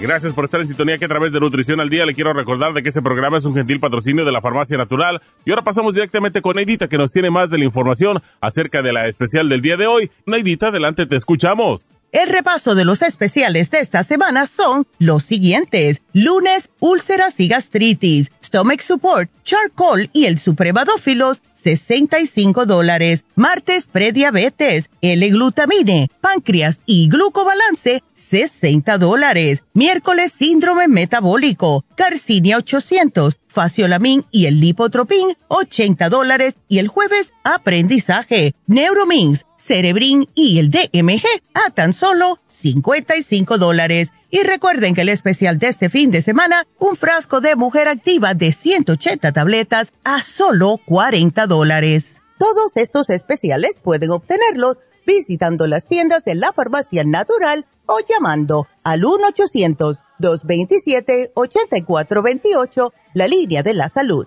Gracias por estar en sintonía que a través de Nutrición al Día le quiero recordar de que este programa es un gentil patrocinio de la Farmacia Natural. Y ahora pasamos directamente con Neidita que nos tiene más de la información acerca de la especial del día de hoy. Neidita, adelante, te escuchamos. El repaso de los especiales de esta semana son los siguientes. Lunes, úlceras y gastritis, stomach support, charcoal y el supremadófilos, 65 dólares. Martes, prediabetes, L-glutamine, páncreas y glucobalance, 60 dólares. Miércoles, síndrome metabólico, Carcinia 800, Faciolamin y el Lipotropin, 80 dólares. Y el jueves, aprendizaje, Neuromins, Cerebrin y el DMG, a tan solo 55 dólares. Y recuerden que el especial de este fin de semana, un frasco de mujer activa de 180 tabletas a solo 40 dólares. Todos estos especiales pueden obtenerlos visitando las tiendas de la farmacia natural o llamando al 1-800-227-8428, la línea de la salud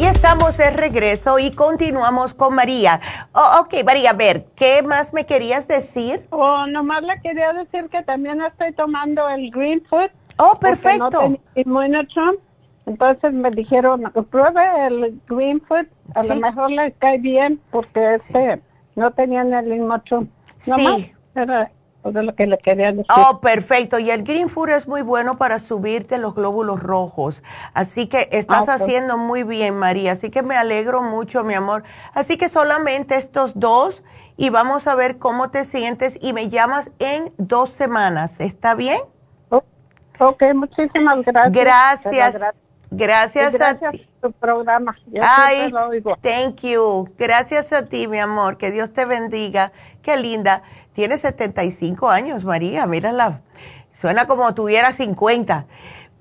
Y estamos de regreso y continuamos con María. Oh, ok, María, a ver, ¿qué más me querías decir? Oh, nomás le quería decir que también estoy tomando el Green Food. Oh, perfecto. No Entonces me dijeron, pruebe el Green Food, a lo mejor le cae bien porque este no tenían el Inmochum. sí. Era de lo que le quería decir. Oh, perfecto. Y el Green Food es muy bueno para subirte los glóbulos rojos. Así que estás ah, haciendo muy bien, María. Así que me alegro mucho, mi amor. Así que solamente estos dos y vamos a ver cómo te sientes y me llamas en dos semanas. ¿Está bien? ok, muchísimas gracias. Gracias. Gracias, a ti. tu programa. Ay, thank you. Gracias a ti, mi amor. Que Dios te bendiga. Qué linda. Tiene 75 años, María. Mírala. Suena como tuviera 50.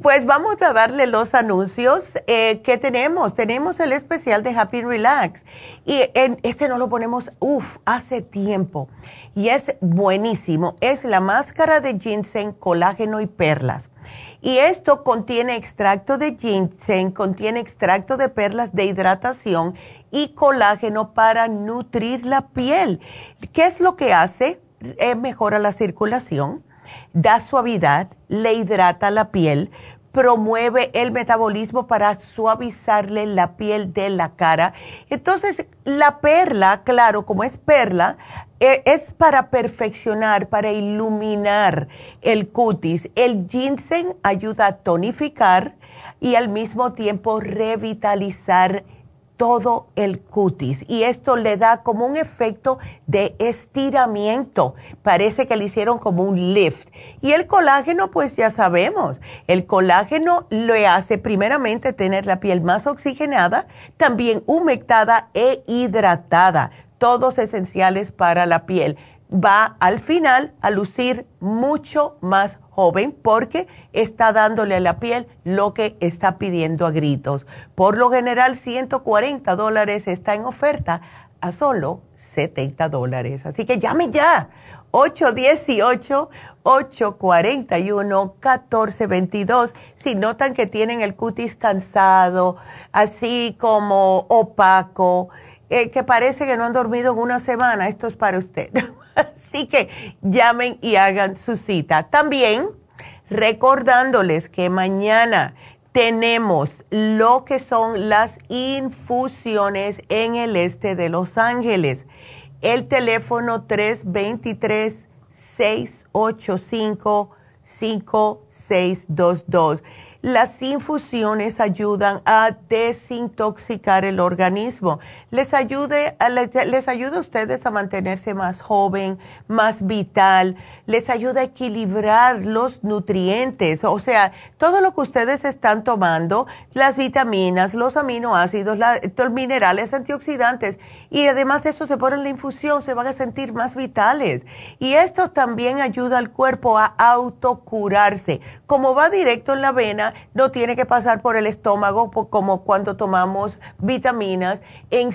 Pues vamos a darle los anuncios eh, que tenemos. Tenemos el especial de Happy Relax. Y en, este no lo ponemos, uff, hace tiempo. Y es buenísimo. Es la máscara de ginseng, colágeno y perlas. Y esto contiene extracto de ginseng, contiene extracto de perlas de hidratación y colágeno para nutrir la piel. ¿Qué es lo que hace? Eh, mejora la circulación da suavidad, le hidrata la piel, promueve el metabolismo para suavizarle la piel de la cara. Entonces, la perla, claro, como es perla, eh, es para perfeccionar, para iluminar el cutis. El ginseng ayuda a tonificar y al mismo tiempo revitalizar todo el cutis y esto le da como un efecto de estiramiento. Parece que le hicieron como un lift. Y el colágeno, pues ya sabemos, el colágeno le hace primeramente tener la piel más oxigenada, también humectada e hidratada, todos esenciales para la piel. Va al final a lucir mucho más joven porque está dándole a la piel lo que está pidiendo a gritos. Por lo general, 140 dólares está en oferta a solo 70 dólares. Así que llame ya. 818-841-1422. Si notan que tienen el cutis cansado, así como opaco, eh, que parece que no han dormido en una semana, esto es para usted. Así que llamen y hagan su cita. También recordándoles que mañana tenemos lo que son las infusiones en el este de Los Ángeles. El teléfono 323-685-5622. Las infusiones ayudan a desintoxicar el organismo. Les, ayude, les ayuda a ustedes a mantenerse más joven, más vital. Les ayuda a equilibrar los nutrientes. O sea, todo lo que ustedes están tomando, las vitaminas, los aminoácidos, los minerales, antioxidantes. Y además de eso se ponen la infusión, se van a sentir más vitales. Y esto también ayuda al cuerpo a autocurarse. Como va directo en la vena, no tiene que pasar por el estómago como cuando tomamos vitaminas,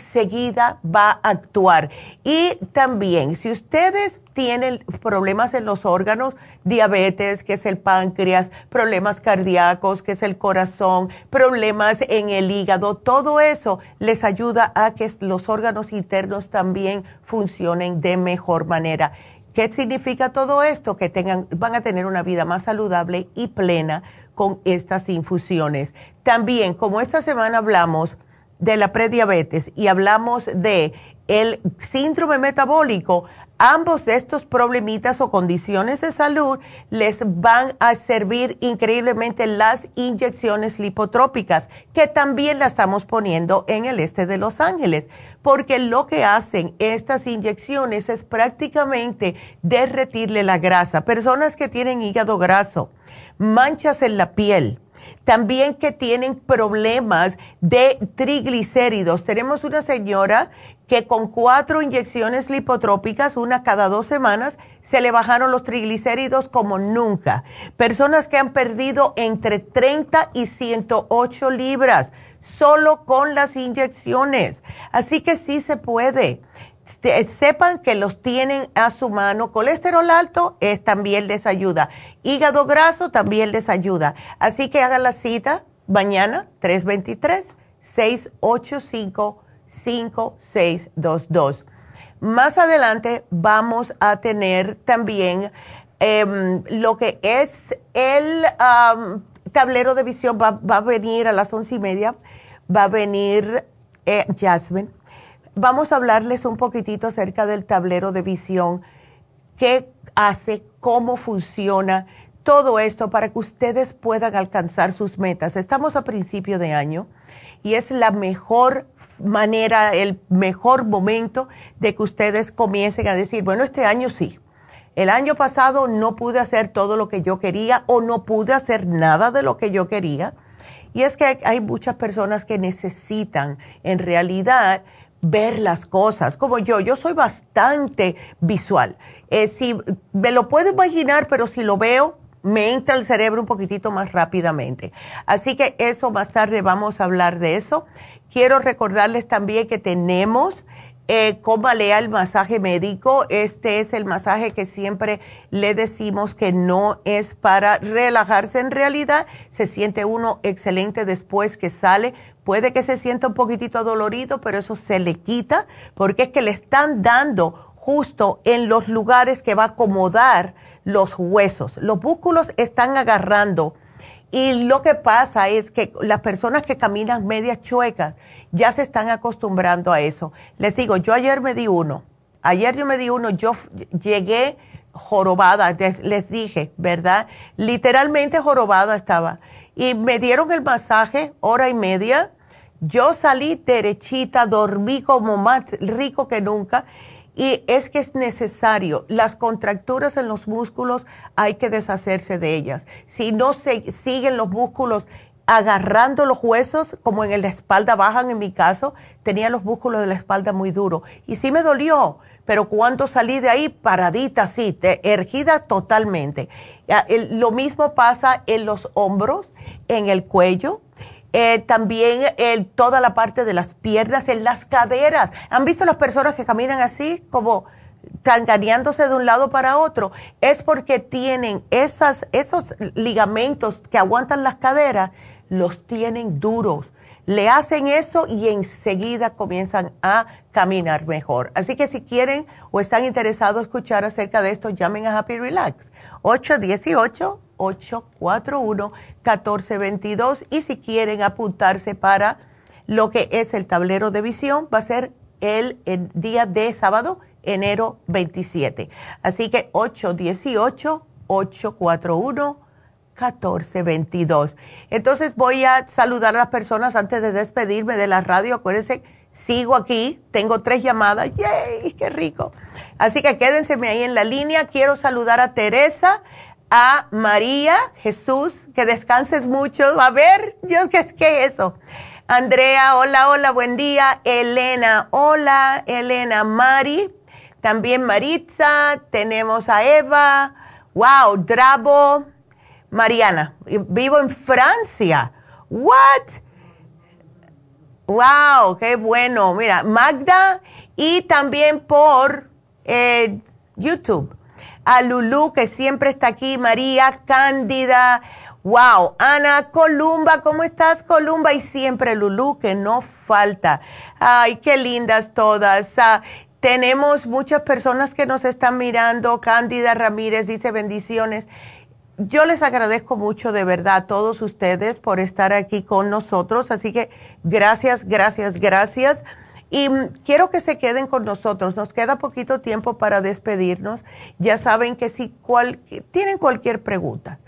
enseguida va a actuar. Y también, si ustedes tienen problemas en los órganos, diabetes, que es el páncreas, problemas cardíacos, que es el corazón, problemas en el hígado, todo eso les ayuda a que los órganos internos también funcionen de mejor manera. ¿Qué significa todo esto? Que tengan, van a tener una vida más saludable y plena con estas infusiones. También, como esta semana hablamos de la prediabetes y hablamos de el síndrome metabólico, ambos de estos problemitas o condiciones de salud les van a servir increíblemente las inyecciones lipotrópicas, que también las estamos poniendo en el este de Los Ángeles, porque lo que hacen estas inyecciones es prácticamente derretirle la grasa. Personas que tienen hígado graso, manchas en la piel, también que tienen problemas de triglicéridos. Tenemos una señora que con cuatro inyecciones lipotrópicas, una cada dos semanas, se le bajaron los triglicéridos como nunca. Personas que han perdido entre 30 y 108 libras solo con las inyecciones. Así que sí se puede sepan que los tienen a su mano. Colesterol alto es, también les ayuda. Hígado graso también les ayuda. Así que hagan la cita mañana, 323-685-5622. Más adelante vamos a tener también em, lo que es el tablero de visión. Va, a venir a las once y media. Va a venir eh, Jasmine vamos a hablarles un poquitito acerca del tablero de visión, qué hace, cómo funciona, todo esto para que ustedes puedan alcanzar sus metas. Estamos a principio de año y es la mejor manera, el mejor momento de que ustedes comiencen a decir, bueno, este año sí. El año pasado no pude hacer todo lo que yo quería o no pude hacer nada de lo que yo quería. Y es que hay muchas personas que necesitan en realidad ver las cosas, como yo, yo soy bastante visual. Eh, si me lo puedo imaginar, pero si lo veo, me entra el cerebro un poquitito más rápidamente. Así que eso más tarde vamos a hablar de eso. Quiero recordarles también que tenemos eh, lea el masaje médico. Este es el masaje que siempre le decimos que no es para relajarse. En realidad se siente uno excelente después que sale. Puede que se sienta un poquitito dolorido, pero eso se le quita porque es que le están dando justo en los lugares que va a acomodar los huesos. Los músculos están agarrando y lo que pasa es que las personas que caminan medias chuecas ya se están acostumbrando a eso. Les digo, yo ayer me di uno, ayer yo me di uno, yo llegué jorobada, les dije, ¿verdad? Literalmente jorobada estaba. Y me dieron el masaje, hora y media. Yo salí derechita, dormí como más rico que nunca y es que es necesario, las contracturas en los músculos hay que deshacerse de ellas. Si no se siguen los músculos agarrando los huesos, como en la espalda bajan en mi caso, tenía los músculos de la espalda muy duros. Y sí me dolió, pero cuando salí de ahí, paradita así, ergida totalmente. Lo mismo pasa en los hombros, en el cuello eh, también toda la parte de las piernas, en las caderas. ¿Han visto las personas que caminan así, como tanganeándose de un lado para otro? Es porque tienen esas, esos ligamentos que aguantan las caderas, los tienen duros. Le hacen eso y enseguida comienzan a caminar mejor. Así que si quieren o están interesados en escuchar acerca de esto, llamen a Happy Relax. 818 841-1422 y si quieren apuntarse para lo que es el tablero de visión, va a ser el, día de sábado, enero 27. Así que 818-841-1422. Entonces voy a saludar a las personas antes de despedirme de la radio. Acuérdense, sigo aquí, tengo tres llamadas. ¡Yay! ¡Qué rico! Así que quédense ahí en la línea. Quiero saludar a Teresa a María Jesús, que descanses mucho. A ver, Dios, ¿qué, ¿qué es eso? Andrea, hola, hola, buen día. Elena, hola, Elena, Mari, también Maritza, tenemos a Eva, wow, Drabo, Mariana, vivo en Francia. What? Wow, qué bueno. Mira, Magda y también por eh, YouTube a Lulu, que siempre está aquí, María Cándida, wow, Ana Columba, ¿cómo estás Columba? Y siempre Lulu, que no falta. Ay, qué lindas todas. Ah, tenemos muchas personas que nos están mirando. Cándida Ramírez dice bendiciones. Yo les agradezco mucho de verdad a todos ustedes por estar aquí con nosotros. Así que gracias, gracias, gracias. Y quiero que se queden con nosotros. Nos queda poquito tiempo para despedirnos. Ya saben que si tienen cualquier pregunta,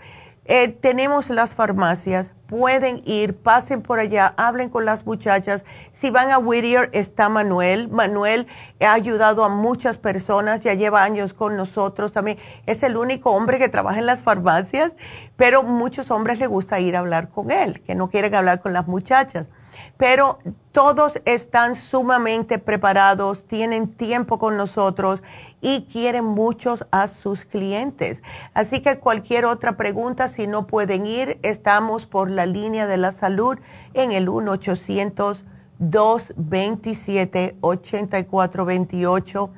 eh, tenemos las farmacias, pueden ir, pasen por allá, hablen con las muchachas. Si van a Whittier, está Manuel. Manuel ha ayudado a muchas personas, ya lleva años con nosotros también. Es el único hombre que trabaja en las farmacias, pero muchos hombres les gusta ir a hablar con él, que no quieren hablar con las muchachas pero todos están sumamente preparados, tienen tiempo con nosotros y quieren muchos a sus clientes. Así que cualquier otra pregunta, si no pueden ir, estamos por la línea de la salud en el 1-800-227-8428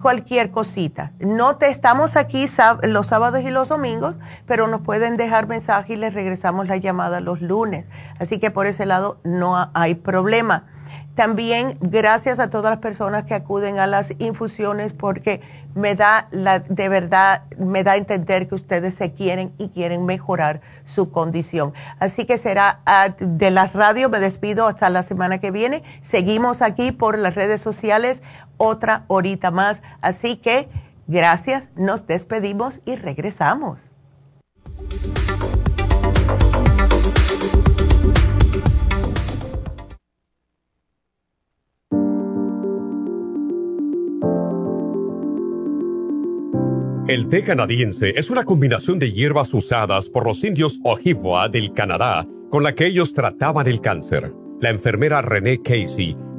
cualquier cosita. No te estamos aquí los sábados y los domingos, pero nos pueden dejar mensaje y les regresamos la llamada los lunes. Así que por ese lado no hay problema. También gracias a todas las personas que acuden a las infusiones porque me da la, de verdad, me da a entender que ustedes se quieren y quieren mejorar su condición. Así que será ah, de las radios, me despido hasta la semana que viene. Seguimos aquí por las redes sociales otra horita más. Así que gracias, nos despedimos y regresamos. El té canadiense es una combinación de hierbas usadas por los indios Ojibwa del Canadá con la que ellos trataban el cáncer. La enfermera Renee Casey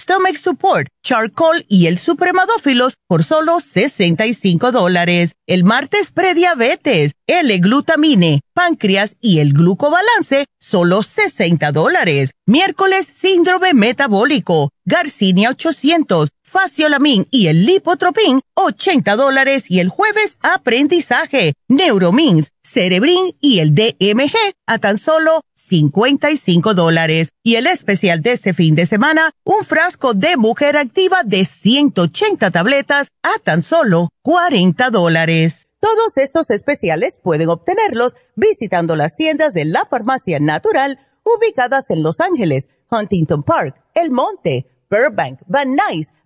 stomach support, charcoal y el supremadófilos por solo 65 dólares. El martes prediabetes, L-glutamine, páncreas y el glucobalance, solo 60 dólares. Miércoles síndrome metabólico, Garcinia 800, Faciolamin y el Lipotropin, 80 dólares. Y el jueves, aprendizaje, Neuromins, Cerebrin y el DMG, a tan solo 55 dólares. Y el especial de este fin de semana, un frasco de mujer activa de 180 tabletas, a tan solo 40 dólares. Todos estos especiales pueden obtenerlos visitando las tiendas de la farmacia natural ubicadas en Los Ángeles, Huntington Park, El Monte, Burbank, Van Nuys,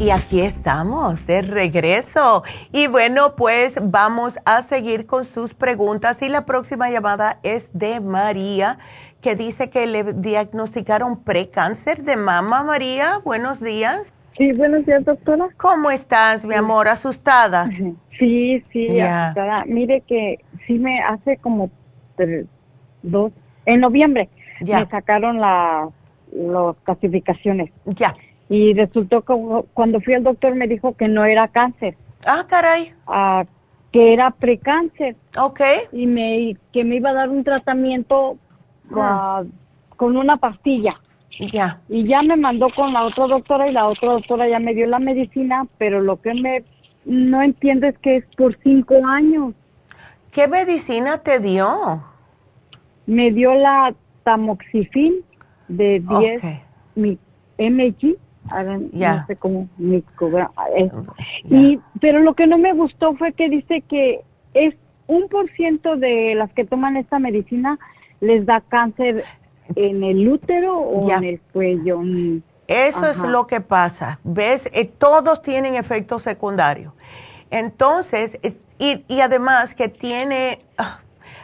Y aquí estamos, de regreso. Y bueno, pues vamos a seguir con sus preguntas. Y la próxima llamada es de María, que dice que le diagnosticaron precáncer de mama. María, buenos días. Sí, buenos días, doctora. ¿Cómo estás, mi amor? ¿Asustada? Sí, sí, asustada. Mire que sí me hace como dos, en noviembre me sacaron las clasificaciones. Ya y resultó que cuando fui al doctor me dijo que no era cáncer. Ah, caray. Ah, que era precáncer. Ok. Y me, que me iba a dar un tratamiento ah, con una pastilla. Ya. Y ya me mandó con la otra doctora y la otra doctora ya me dio la medicina, pero lo que me no entiendo es que es por cinco años. ¿Qué medicina te dio? Me dio la tamoxifin de 10 mg ya. no sé cómo y pero lo que no me gustó fue que dice que es un por ciento de las que toman esta medicina les da cáncer en el útero o en el cuello. Eso es lo que pasa. ¿Ves? Eh, todos tienen efectos secundarios. Entonces, y, y además que tiene, ah,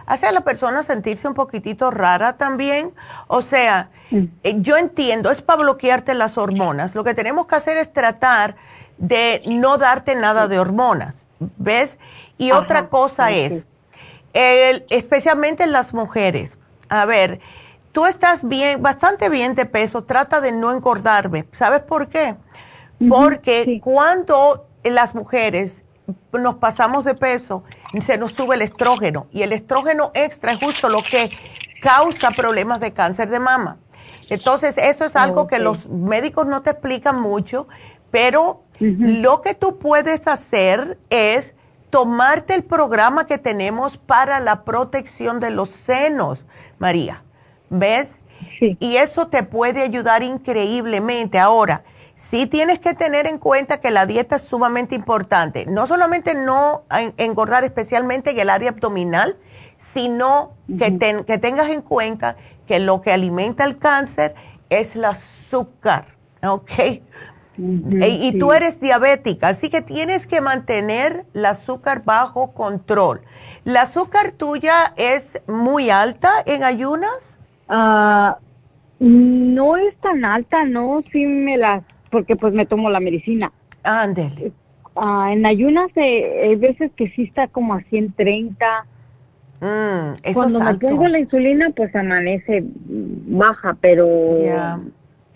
hace a la persona sentirse un poquitito rara también. O sea, mm. eh, yo entiendo, es para bloquearte las hormonas. Lo que tenemos que hacer es tratar de no darte nada de hormonas, ¿ves? Y otra cosa es, especialmente en las mujeres, a ver, tú estás bien, bastante bien de peso, trata de no engordarme. ¿Sabes por qué? Porque cuando las mujeres nos pasamos de peso, se nos sube el estrógeno y el estrógeno extra es justo lo que causa problemas de cáncer de mama. Entonces, eso es algo que los médicos no te explican mucho, pero lo que tú puedes hacer es tomarte el programa que tenemos para la protección de los senos, María. ¿Ves? Y eso te puede ayudar increíblemente. Ahora, sí tienes que tener en cuenta que la dieta es sumamente importante. No solamente no engordar especialmente en el área abdominal, sino que, que tengas en cuenta que lo que alimenta el cáncer es el azúcar, ¿ok? y, tú eres diabética, así que tienes que mantener el azúcar bajo control. ¿La azúcar tuya es muy alta en ayunas? Ah, no es tan alta, no, sí me las, porque pues me tomo la medicina. Ándele. Ah, en ayunas eh, hay veces que sí está como a 130 Mm, Cuando me pongo la insulina, pues amanece baja, pero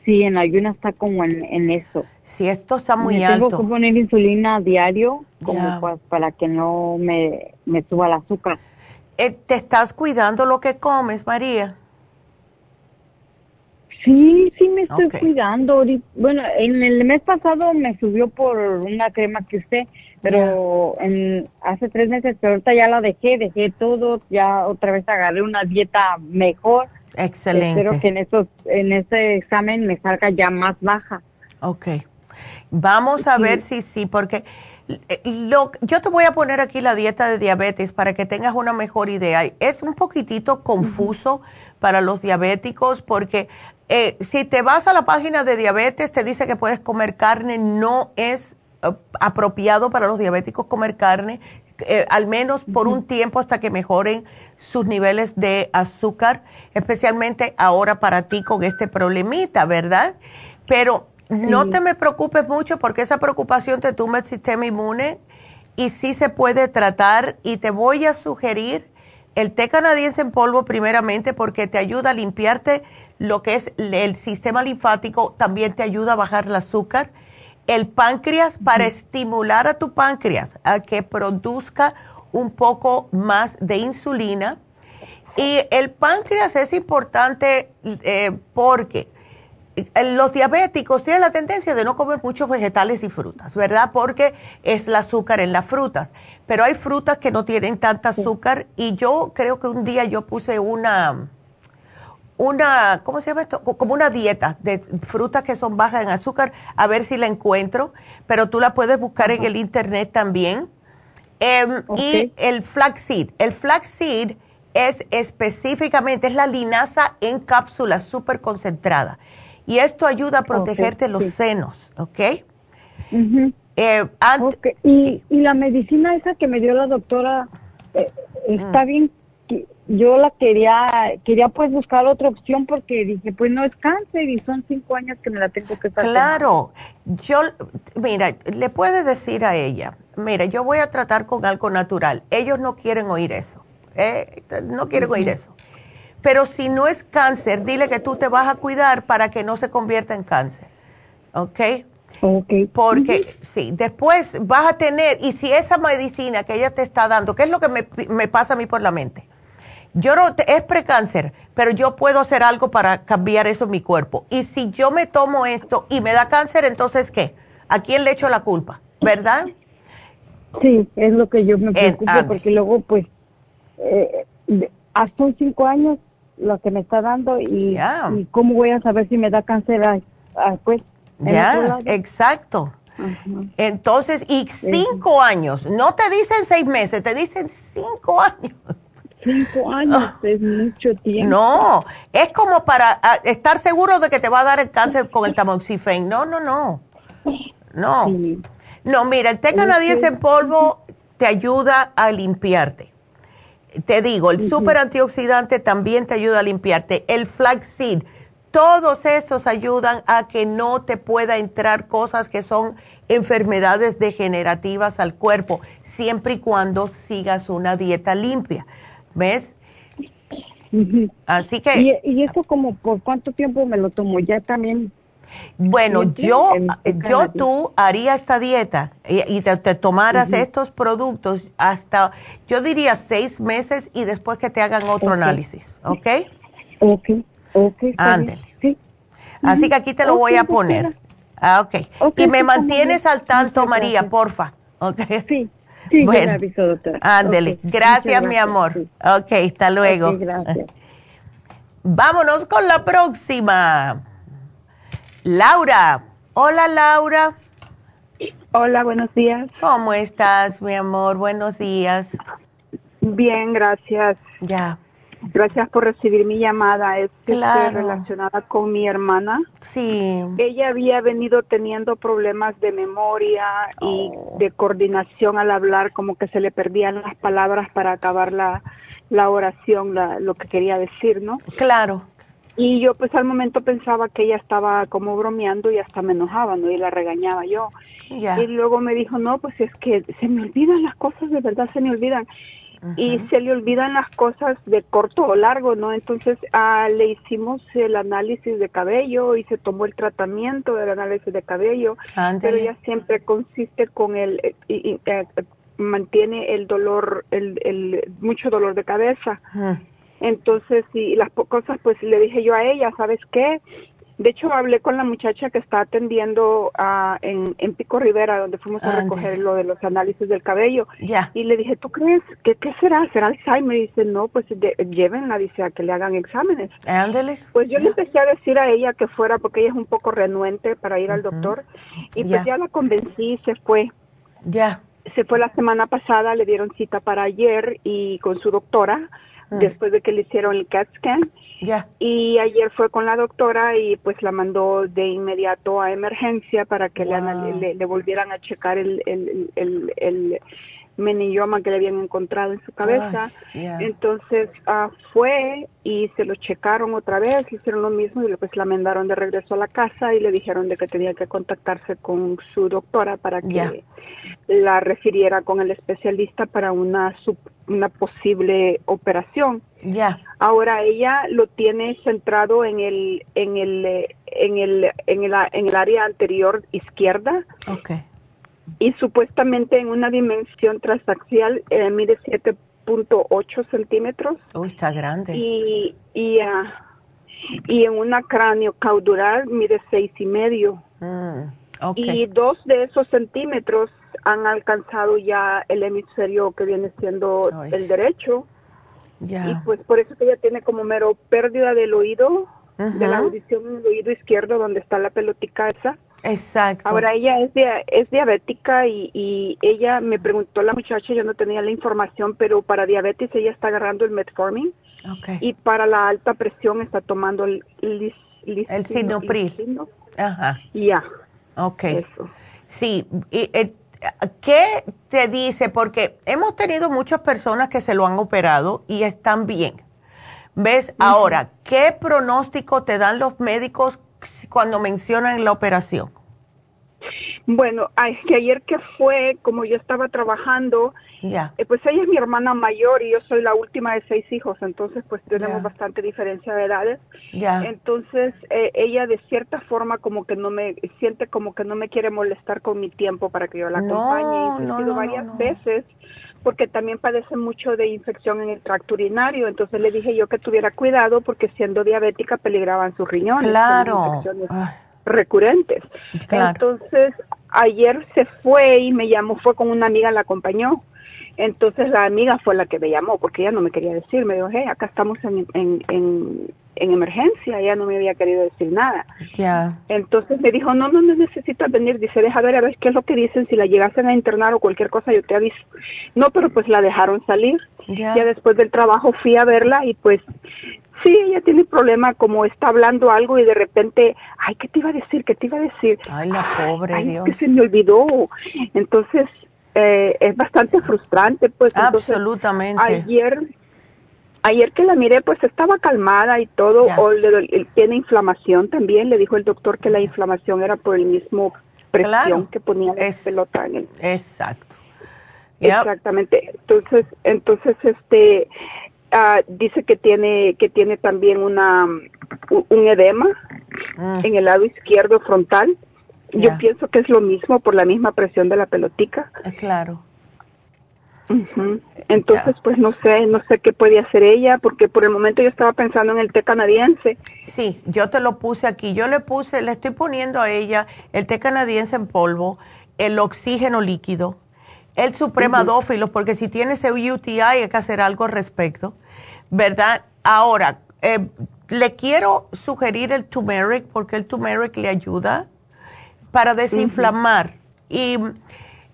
sí, en ayuna está como en, eso. Sí, esto está muy alto. Tengo que poner insulina diario como para que no me, me suba el azúcar. Eh, ¿Te estás cuidando lo que comes, María? Sí, sí me estoy cuidando. Bueno, en el mes pasado me subió por una crema que usted pero en, hace tres meses, pero ahorita ya la dejé, dejé todo, ya otra vez agarré una dieta mejor. Excelente. Espero que en, esos, en ese examen me salga ya más baja. Ok. Vamos a ver si sí, porque eh, lo, yo te voy a poner aquí la dieta de diabetes para que tengas una mejor idea. Es un poquitito confuso para los diabéticos porque eh, si te vas a la página de diabetes te dice que puedes comer carne, no es eh, apropiado para los diabéticos comer carne, eh, al menos por un tiempo hasta que mejoren sus niveles de azúcar, especialmente ahora para ti con este problemita, ¿verdad? Pero no te me preocupes mucho porque esa preocupación te tumba el sistema inmune y sí se puede tratar. Y te voy a sugerir el té canadiense en polvo primeramente porque te ayuda a limpiarte lo que es el sistema linfático, también te ayuda a bajar el azúcar el páncreas para estimular a tu páncreas a que produzca un poco más de insulina. Y el páncreas es importante eh, porque los diabéticos tienen la tendencia de no comer muchos vegetales y frutas, ¿verdad? Porque es el azúcar en las frutas. Pero hay frutas que no tienen tanta azúcar y yo creo que un día yo puse una una, ¿cómo se llama esto? Como una dieta de frutas que son bajas en azúcar, a ver si la encuentro, pero tú la puedes buscar en el internet también. Em, y el flaxseed. El flaxseed es específicamente, es la linaza en cápsula súper concentrada. Y esto ayuda a protegerte los senos, ¿ok? Eh, ¿Y, ¿Y, la medicina esa que me dio la doctora, eh, ¿está mm. bien yo la quería, quería pues buscar otra opción porque dije, pues no es cáncer y son cinco años que me la tengo que estar Claro, yo, mira, le puedes decir a ella, mira, yo voy a tratar con algo natural. Ellos no quieren oír eso, ¿eh? no quieren oír eso. Pero si no es cáncer, dile que tú te vas a cuidar para que no se convierta en cáncer, ¿ok? Okay. Porque, sí, después vas a tener, y si esa medicina que ella te está dando, ¿qué es lo que me, me pasa a mí por la mente? Yo no, es precáncer, pero yo puedo hacer algo para cambiar eso en mi cuerpo. Y si yo me tomo esto y me da cáncer, entonces ¿qué? ¿A quién le echo la culpa? ¿Verdad? Sí, es lo que yo me preocupo, porque luego pues eh, hasta un cinco años lo que me está dando y, cómo voy a saber si me da cáncer después. Ya, exacto. Entonces, y cinco años, no te dicen seis meses, te dicen cinco años. Cinco años ah. es mucho tiempo. No, es como para ah, estar seguro de que te va a dar el cáncer con el tamoxifen. No, no, no. No. No, mira, el té canadiense en polvo te ayuda a limpiarte. Te digo, el super antioxidante también te ayuda a limpiarte. El flaxseed, todos estos ayudan a que no te pueda entrar cosas que son enfermedades degenerativas al cuerpo, siempre y cuando sigas una dieta limpia. ¿Ves? Así que... ¿Y, eso como por cuánto tiempo me lo tomo? Ya también... Bueno, yo, yo tú haría esta dieta y, te, tomaras estos productos hasta, yo diría seis meses y después que te hagan otro análisis, ¿ok? Ok, ok. Sí. Así que aquí te lo voy a poner. Ah, ok. okay y me mantienes al tanto, María, porfa. Ok. Sí. Sí, bueno, aviso, doctora. Ándele. Gracias, mi amor. Ok, hasta luego. gracias. Vámonos con la próxima. Laura. Hola, Laura. Hola, buenos días. ¿Cómo estás, mi amor? Buenos días. Bien, gracias. Ya. Gracias por recibir mi llamada. Es este, relacionada con mi hermana. Sí. Ella había venido teniendo problemas de memoria y oh. de coordinación al hablar, como que se le perdían las palabras para acabar la, la oración, la, lo que quería decir, ¿no? Claro. Y yo pues al momento pensaba que ella estaba como bromeando y hasta me enojaba, ¿no? Y la regañaba yo. Y luego me dijo, no, pues es que se me olvidan las cosas, de verdad se me olvidan y se le olvidan las cosas de corto o largo, ¿no? Entonces ah, le hicimos el análisis de cabello y se tomó el tratamiento del análisis de cabello, pero ella siempre consiste con el, y, eh, mantiene el dolor, el, el, mucho dolor de cabeza. Entonces, y las cosas, pues le dije yo a ella, ¿sabes qué? De hecho, hablé con la muchacha que está atendiendo uh, en, en, Pico Rivera, donde fuimos a recoger lo de los análisis del cabello. Y le dije, ¿tú crees? que qué será? ¿Será Alzheimer? Y dice, no, pues llévenla, dice, a que le hagan exámenes. Ándale. Pues yo le empecé a decir a ella que fuera, porque ella es un poco renuente para ir al doctor. Y pues ya la convencí y se fue. Ya. Se fue la semana pasada, le dieron cita para ayer y con su doctora Mm. después de que le hicieron el CAT scan. Y ayer fue con la doctora y pues la mandó de inmediato a emergencia para que le, le, volvieran a checar el, el, el, el menilloma que le habían encontrado en su cabeza. Entonces uh, fue y se lo checaron otra vez, hicieron lo mismo y pues la mandaron de regreso a la casa y le dijeron de que tenía que contactarse con su doctora para que la refiriera con el especialista para una una posible operación. Ya. Ahora ella lo tiene centrado en el en el en el en el, en el área anterior izquierda. Okay y supuestamente en una dimensión transaxial eh, mide 7.8 centímetros. Uy, está grande. Y, y, ah, y en una cráneo caudural mide seis y medio. Mm, y dos de esos centímetros han alcanzado ya el hemisferio que viene siendo el derecho. Y pues por eso que ella tiene como mero pérdida del oído, de la audición en el oído izquierdo donde está la pelotica esa. Exacto. Ahora ella es, es diabética y, y, ella me preguntó la muchacha, yo no tenía la información, pero para diabetes ella está agarrando el metformin y para la alta presión está tomando el el sinopril. Ajá. Ya. Ok. Sí. Y, eh, ¿Qué te dice? Porque hemos tenido muchas personas que se lo han operado y están bien. ¿Ves? Ahora, ¿qué pronóstico te dan los médicos cuando mencionan la operación? Bueno, que ayer que fue, como yo estaba trabajando, ya. Eh, pues ella es mi hermana mayor y yo soy la última de seis hijos, entonces pues tenemos bastante diferencia de edades. Ya. Entonces eh, ella de cierta forma como que no me siente como que no me quiere molestar con mi tiempo para que yo la acompañe. No, y no, varias veces porque también padece mucho de infección en el tracto urinario. Entonces le dije yo que tuviera cuidado porque siendo diabética peligraban sus riñones. Claro. recurrentes. Entonces ayer se fue y me llamó, fue con una amiga, la acompañó. Entonces la amiga fue la que me llamó porque ella no me quería decir. Me dijo, hey, acá estamos en, en, en, emergencia. Ella no me había querido decir nada. Ya. Entonces me dijo, no, no, no necesitas venir. Dice, deja ver a ver qué es lo que dicen. Si la llegasen a internar o cualquier cosa, yo te aviso. No, pero pues la dejaron salir. Ya después del trabajo fui a verla y pues sí, ella tiene problema como está hablando algo y de repente, ay, ¿qué te iba a decir? ¿Qué te iba a decir? Ay, la pobre ay, Dios. que se me olvidó. Entonces, eh, es bastante frustrante, pues. Absolutamente. ayer, ayer que la miré, pues estaba calmada y todo, o le, tiene inflamación también. Le dijo el doctor que la inflamación era por el mismo presión que ponía la pelota en el. Exacto. Exactamente. Entonces, entonces, este, uh, dice que tiene que tiene también una un edema mm. en el lado izquierdo frontal. Yo pienso que es lo mismo por la misma presión de la pelotica. Claro. Entonces, pues no sé, no sé qué puede hacer ella, porque por el momento yo estaba pensando en el té canadiense. Sí, yo te lo puse aquí. Yo le puse, le estoy poniendo a ella el té canadiense en polvo, el oxígeno líquido, el supremadófilo, porque si tiene ese UTI hay que hacer algo al respecto, ¿verdad? Ahora, eh, le quiero sugerir el turmeric, porque el turmeric le ayuda para desinflamar. Y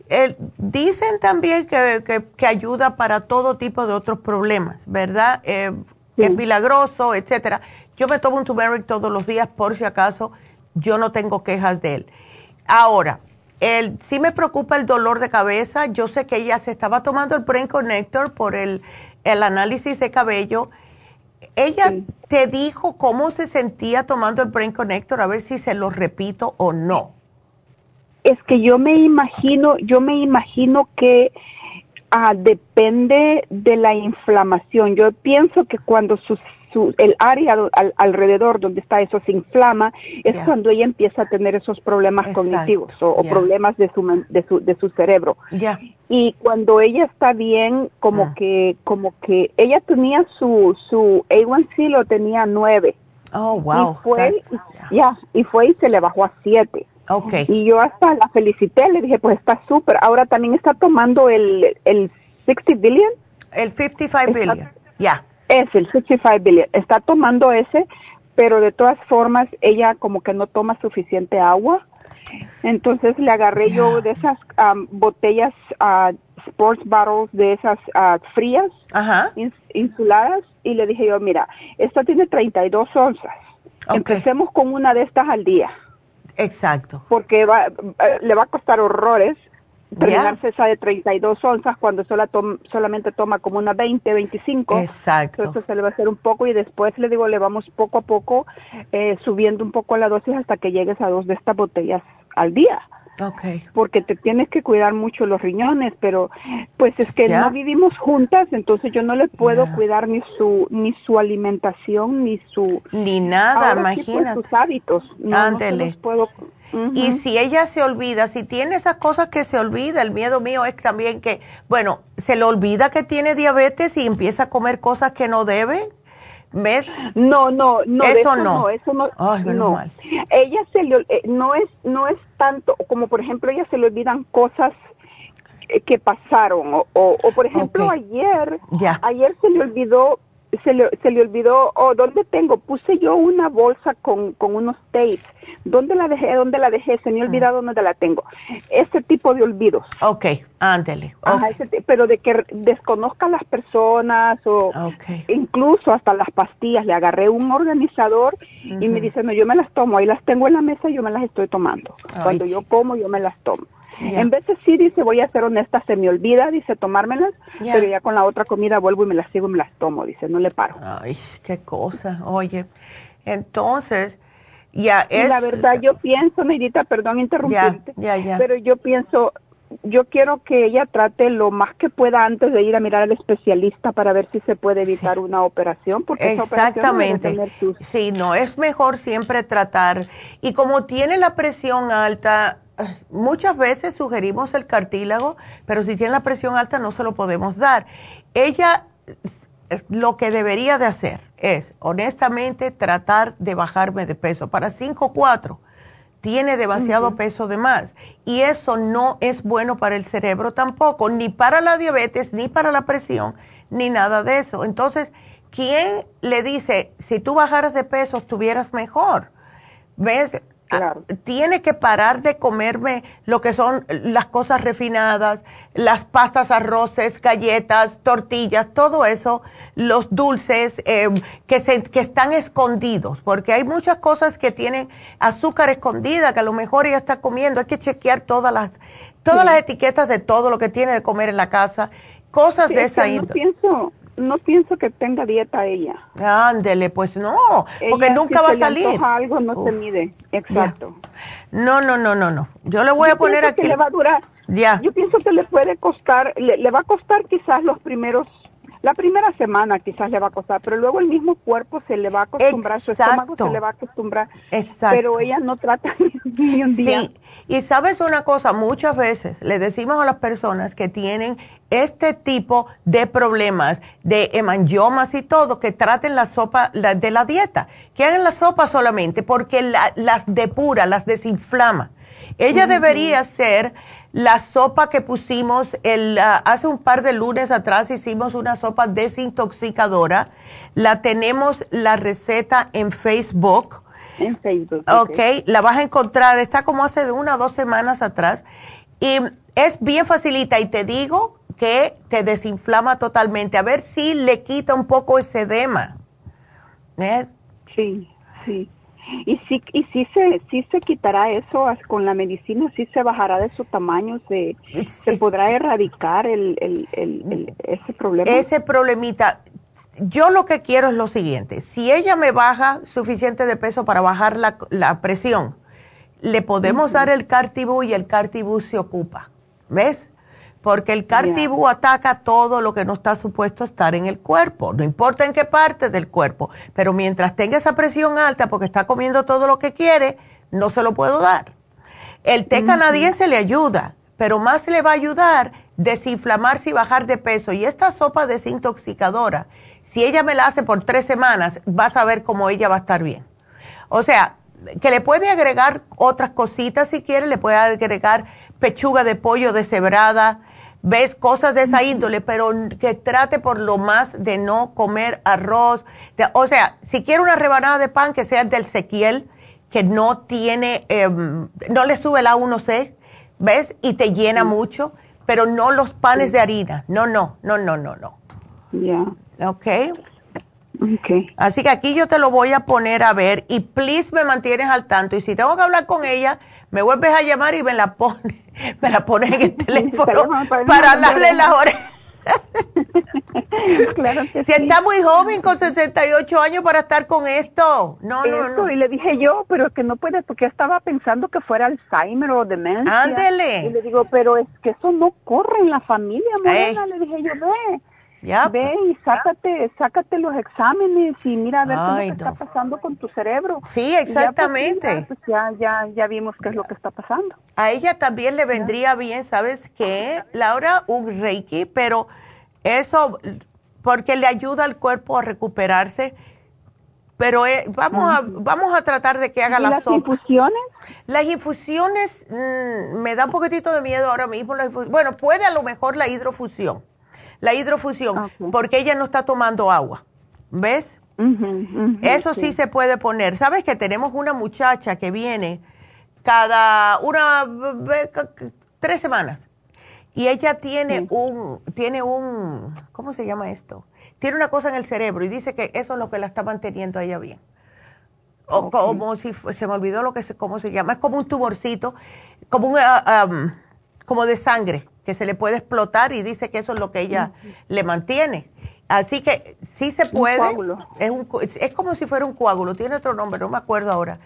eh, dicen también que, que, ayuda para todo tipo de otros problemas, ¿verdad? Eh, es milagroso, etcétera. Yo me tomo un turmeric todos los días por si acaso yo no tengo quejas de él. Ahora, el, sí me preocupa el dolor de cabeza. Yo sé que ella se estaba tomando el Brain Connector por el, el análisis de cabello. Ella te dijo cómo se sentía tomando el Brain Connector, a ver si se lo repito o no es que yo me imagino, yo me imagino que ah, depende de la inflamación. Yo pienso que cuando su, el área alrededor donde está eso se inflama, es cuando ella empieza a tener esos problemas cognitivos o, problemas de su, de su, de su cerebro. Y cuando ella está bien, como ah. que, como que ella tenía su, su A1C lo tenía nueve. Oh, wow. Y fue, ya, y fue y se le bajó a siete. Okay. Y yo hasta la felicité, le dije, pues está súper. Ahora también está tomando el, el 60 billion. El 55 billion, ya. Es el 55 billion. Está tomando ese, pero de todas formas ella como que no toma suficiente agua. Entonces le agarré yo de esas botellas uh, sports bottles de esas uh, frías, insuladas, y le dije yo, mira, esta tiene 32 onzas. Empecemos con una de estas al día. Exacto. Porque va, eh, le va a costar horrores terminarse esa de 32 onzas cuando sola solamente toma como una 20, 25. Exacto. Entonces se le va a hacer un poco y después le digo, le vamos poco a poco eh, subiendo un poco la dosis hasta que llegues a dos de estas botellas al día. Okay. Porque te tienes que cuidar mucho los riñones, pero pues es que no vivimos juntas, entonces yo no le puedo cuidar ni su ni su alimentación ni su ni nada, Ahora pues, imagínate. sus hábitos. No, puedo Y si ella se olvida, si tiene esas cosas que se olvida, el miedo mío es también que, bueno, se le olvida que tiene diabetes y empieza a comer cosas que no debe. ¿Ves? No, no, no. Eso, no. Eso no. no. Ella se le, eh, no es, no es tanto como por ejemplo ella se le olvidan cosas que pasaron o, o, por ejemplo ayer, ayer se le olvidó se le, se le olvidó, oh, ¿dónde tengo? Puse yo una bolsa con, con unos tapes. ¿Dónde la dejé? ¿Dónde la dejé? Se me ha mm. olvidado dónde la tengo. Ese tipo de olvidos. Ok, ándele. pero de que desconozca a las personas o incluso hasta las pastillas. Le agarré un organizador y me dice, no, yo me las tomo. Ahí las tengo en la mesa y yo me las estoy tomando. Cuando yo como, yo me las tomo. En de sí, dice, voy a ser honesta, se me olvida, dice, tomármelas, pero ya con la otra comida vuelvo y me las sigo y me las tomo, dice, no le paro. Ay, qué cosa, oye. Entonces, ya es... la verdad, yo pienso, Neidita, perdón interrumpirte, pero yo pienso, yo quiero que ella trate lo más que pueda antes de ir a mirar al especialista para ver si se puede evitar una operación, porque Exactamente. Esa operación Sí, no, es mejor siempre tratar. Y como tiene la presión alta, muchas veces sugerimos el cartílago, pero si tiene la presión alta no se lo podemos dar. Ella lo que debería de hacer es, honestamente, tratar de bajarme de peso. Para 5'4 tiene demasiado peso de más y eso no es bueno para el cerebro tampoco, ni para la diabetes, ni para la presión, ni nada de eso. Entonces, ¿quién le dice, si tú bajaras de peso, estuvieras mejor? ¿Ves? Ah, tiene que parar de comerme lo que son las cosas refinadas, las pastas, arroces, galletas, tortillas, todo eso, los dulces em, que, se, que están escondidos, porque hay muchas cosas que tienen azúcar escondida, que a lo mejor ella está comiendo. Hay que chequear todas las, todas las etiquetas de todo lo que tiene de comer en la casa, cosas de esa índole. no pienso que tenga dieta ella. Ándele, pues no, porque nunca va a salir. Algo no se mide, exacto. No, no, no, no, no. Yo le voy a poner aquí. Que le va a durar. Ya. Yo pienso que le puede costar, le, va a costar quizás los primeros la primera semana quizás le va a costar, pero luego el mismo cuerpo se le va a acostumbrar, su estómago se le va a acostumbrar. Exacto. Pero ella no trata ni un día. Sí, y sabes una cosa, muchas veces le decimos a las personas que tienen este tipo de problemas, de hemangiomas y todo, que traten la sopa de la dieta, que hagan la sopa solamente, porque las depura, las desinflama. Ella debería ser la sopa que pusimos el, ah, hace un par de lunes atrás, hicimos una sopa desintoxicadora. La tenemos la receta en Facebook. En Facebook. Ok, la vas a encontrar, está como hace una o dos semanas atrás. Y es bien facilita y te digo que te desinflama totalmente. A ver si le quita un poco ese edema. ¿Eh? Sí, sí. Y sí, y sí se, sí se quitará eso con la medicina, sí se bajará de su tamaño, se, se podrá erradicar el, el, el, ese problema. Ese problemita. Yo lo que quiero es lo siguiente, si ella me baja suficiente de peso para bajar la, la presión, le podemos dar el cartibú y el cartibú se ocupa, ¿ves? Porque el cartibú ataca todo lo que no está supuesto estar en el cuerpo, no importa en qué parte del cuerpo, pero mientras tenga esa presión alta porque está comiendo todo lo que quiere, no se lo puedo dar. El té canadiense le ayuda, pero más le va a ayudar desinflamarse y bajar de peso. Y esta sopa desintoxicadora, si ella me la hace por tres semanas, vas a ver cómo ella va a estar bien. O sea, que le puede agregar otras cositas si quiere, le puede agregar pechuga de pollo deshebrada, ves cosas de esa índole, pero que trate por lo más de no comer arroz. o sea, si quiere una rebanada de pan que sea del sequiel, que no tiene, em, no le sube la 1C, ¿ves? Y te llena mucho, pero no los panes de harina. No, no, no, no, no, no. Ya. Ok. Okay. Así que aquí yo te lo voy a poner a ver y please me mantienes al tanto. Y si tengo que hablar con ella, me vuelves a llamar y me la pone, me la pones en el teléfono para darle la hora. claro que si está muy joven con 68 años para estar con esto. No, no, no. Y le dije yo, pero que no puede, porque estaba pensando que fuera Alzheimer o demencia. Ándele. Y le digo, pero es que eso no corre en la familia, Morena. Le dije yo, ve Ve y sácate, sácate los exámenes y mira a ver qué está pasando con tu cerebro. Sí, pues, exactamente. Pues, ya, ya, ya, vimos qué es lo que está pasando. A ella también le vendría bien, ¿sabes qué? Laura, un reiki, pero eso, porque le ayuda al cuerpo a recuperarse. Pero eh, vamos, a, vamos a tratar de que haga la las infusiones? Las infusiones mm, me da un poquitito de miedo ahora mismo. bueno, puede a lo mejor la hidrofusión la hidrofusión, porque ella no está tomando agua. ¿Ves? Eso sí. se puede poner. ¿Sabes que tenemos una muchacha que viene cada una tres semanas y ella tiene un tiene un ¿cómo se llama esto? Tiene una cosa en el cerebro y dice que eso es lo que la está manteniendo a ella bien. O como si se me olvidó lo que se, cómo se llama, es como un tumorcito, como un ah, como de sangre que se le puede explotar y dice que eso es lo que ella le mantiene. Así que sí se puede. Es, un, es como si fuera un coágulo, tiene otro nombre, no me acuerdo ahora.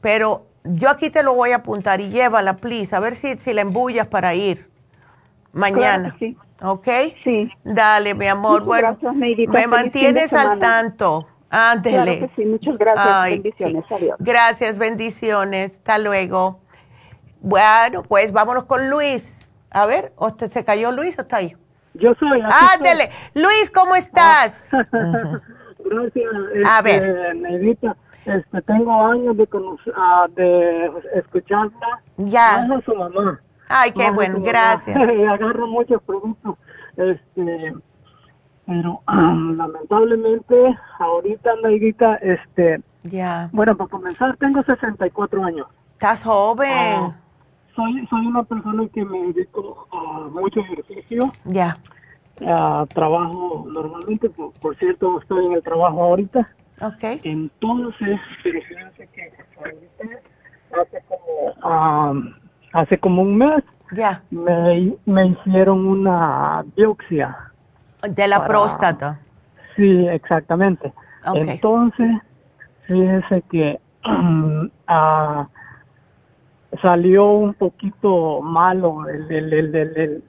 Pero yo aquí te lo voy a apuntar y llévala, please, a ver si, si la embullas para ir mañana. sí. ¿Ok? Sí. Dale, mi amor. bueno, me mantienes al tanto. Ándele. Claro sí, muchas gracias. bendiciones. Adiós. Gracias, bendiciones. Hasta luego. Bueno, pues vámonos con Luis. A ver, ¿se cayó Luis o está ahí? Yo soy. Ándele. Luis, ¿cómo estás? Gracias. a ver. Este, Neidita, este, tengo años de, uh, de escucharla. Ya. a su mamá. Ay, qué bueno, gracias. Agarro muchos productos. Este, pero lamentablemente, ahorita, Neidita, este. Ya. Bueno, para comenzar, tengo 64 años. Estás joven. Ah, soy, soy una persona que me dedico a mucho ejercicio. Ya. trabajo normalmente, por, cierto, estoy en el trabajo ahorita. Ok. Entonces, pero fíjense que hace como, hace como un mes ya. me, me hicieron una biopsia. De la próstata. Sí, exactamente. Entonces, fíjense que uh, salió un poquito malo el, el, el,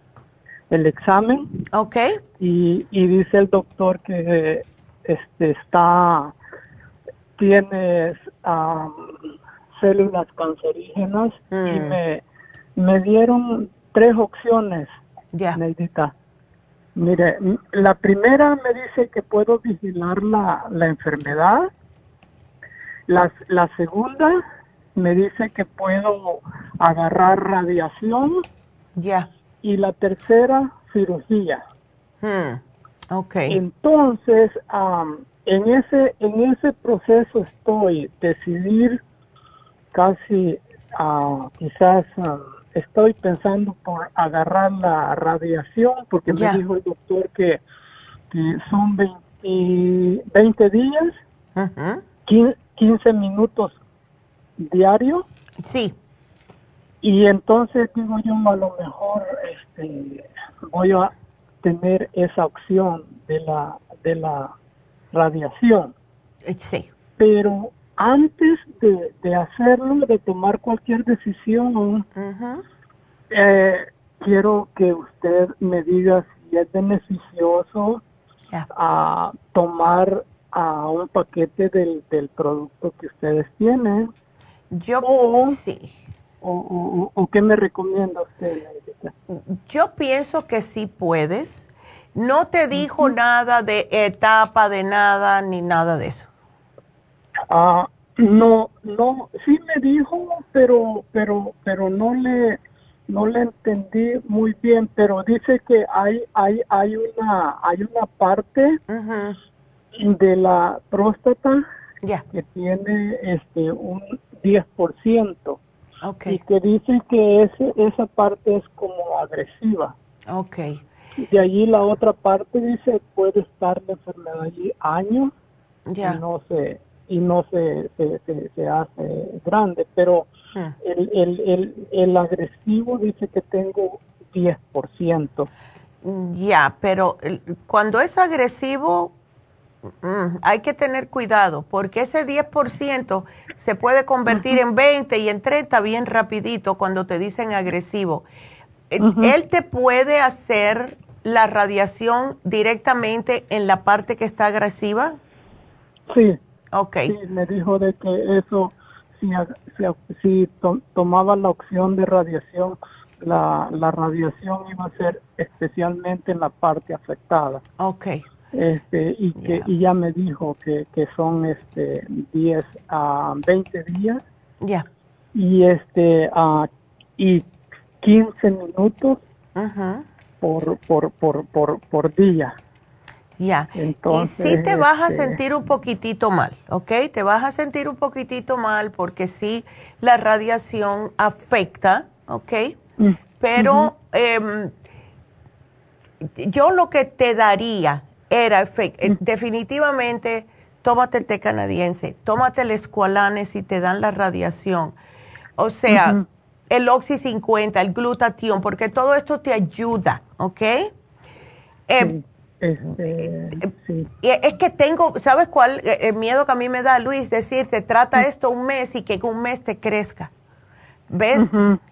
el examen. Ok. Y, y dice el doctor que este está, tienes células cancerígenas y mm. me, me dieron tres opciones, ya. Mire, la primera me dice que puedo vigilar la, la enfermedad. La, la segunda me dice que puedo agarrar radiación. Ya. Y la tercera, cirugía. Hmm. Okay. Entonces, en ese en ese proceso estoy decidir casi uh, quizás estoy pensando por agarrar la radiación porque me dijo el doctor que, son 20, 20 días, 15, minutos diario. Sí. Y entonces digo yo, a lo mejor este, voy a tener esa opción de la, de la radiación. Sí. Pero antes de, hacerlo, de tomar cualquier decisión, eh, quiero que usted me diga si es beneficioso a tomar a un paquete del, del producto que ustedes tienen. Yo o, sí. O, o, qué me recomienda usted? Yo pienso que sí puedes. No te dijo nada de etapa, de nada, ni nada de eso. Ah, no, no, sí me dijo, pero, pero, pero no le, no le entendí muy bien, pero dice que hay, hay, hay una, hay una parte de la próstata que tiene este un 10%. Okay. Y que dice que ese, esa parte es como agresiva. Okay. De allí la otra parte dice puede estar la enfermedad allí años y no se y no se, se, hace grande, pero hmm. el, el, el, el, agresivo dice que tengo 10%. Ya, pero cuando es agresivo mm, hay que tener cuidado porque ese 10% se puede convertir en 20 y en 30 bien rapidito cuando te dicen agresivo. Él te puede hacer la radiación directamente en la parte que está agresiva? Sí. Ok. Sí, me dijo de que eso, si, si, tomaba la opción de radiación, la, la radiación iba a ser especialmente en la parte afectada. Ok. Este, y que y ya me dijo que, que son este 10 a 20 días. Ya. Y este uh, y 15 minutos. Ajá por, por, por, por, por día. Ya. y sí te vas a este, sentir un poquitito mal, ¿ok? Te vas a sentir un poquitito mal porque sí la radiación afecta, ¿ok? Mm, Pero em, yo lo que te daría era, eh, mm. definitivamente, tómate el té canadiense, tómate el escualane si te dan la radiación. O sea, el Oxy 50, el glutatión, porque todo esto te ayuda, ¿ok? Eh, este, es que tengo, ¿sabes cuál? Eh, el miedo que a mí me da, Luis, decirte, trata esto un mes y que en un mes te crezca. ¿Ves?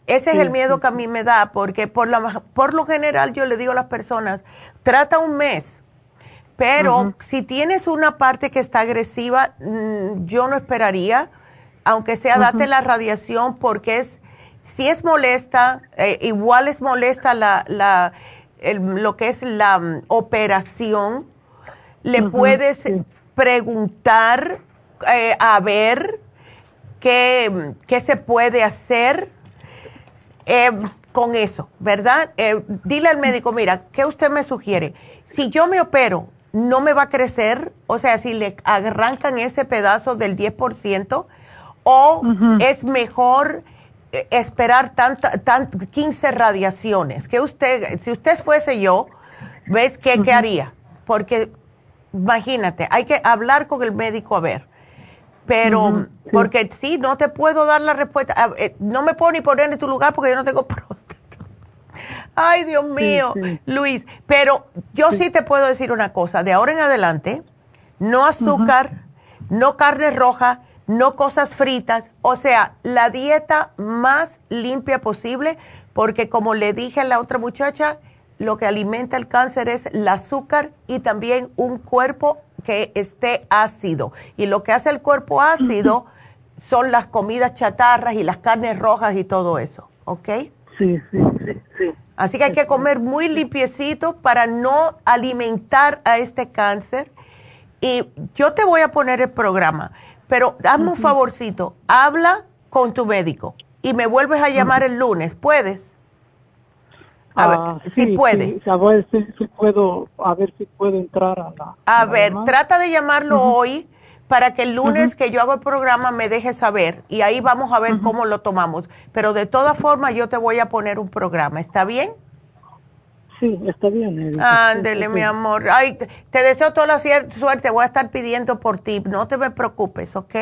Ese es el miedo que a mí me da, porque por, la, por lo general yo le digo a las personas, trata un mes, pero si tienes una parte que está agresiva, mm, yo no esperaría, aunque sea date la radiación, porque es si es molesta, eh, igual es molesta la, la, lo que es la mm, operación, le puedes preguntar eh, a ver qué, qué, se puede hacer eh, con eso, ¿verdad? dile al médico, mira, ¿qué usted me sugiere? Si yo me opero, ¿no me va a crecer? O sea, si le arrancan ese pedazo del 10%, o es mejor eh, esperar tanta, 15 radiaciones. Que usted, si usted fuese yo, ¿ves qué, qué haría? Porque imagínate, hay que hablar con el médico a ver. Pero, porque sí, no te puedo dar la respuesta. Eh, no me puedo ni poner en tu lugar porque yo no tengo. Ay, Dios mío, Luis. Pero yo sí. te puedo decir una cosa. De ahora en adelante, no azúcar, no carne roja, no cosas fritas, o sea, la dieta más limpia posible, porque como le dije a la otra muchacha, lo que alimenta el cáncer es el azúcar y también un cuerpo que esté ácido. Y lo que hace el cuerpo ácido son las comidas chatarras y las carnes rojas y todo eso, ¿ok? Sí, sí, sí, sí. Así que hay que comer muy limpiecito para no alimentar a este cáncer. Y yo te voy a poner el programa, pero hazme un favorcito, habla con tu médico y me vuelves a llamar el lunes, ¿puedes? A ver, ah, si puede. a ver si, puedo, a ver si puedo entrar a la. A, ver, trata de llamarlo hoy para que el lunes que yo hago el programa me deje saber y ahí vamos a ver cómo lo tomamos. Pero de todas formas yo te voy a poner un programa, ¿está bien? Sí, está bien. Ándele, mi amor. Ay, te deseo toda la suerte, voy a estar pidiendo por ti, no te me preocupes, ¿ok?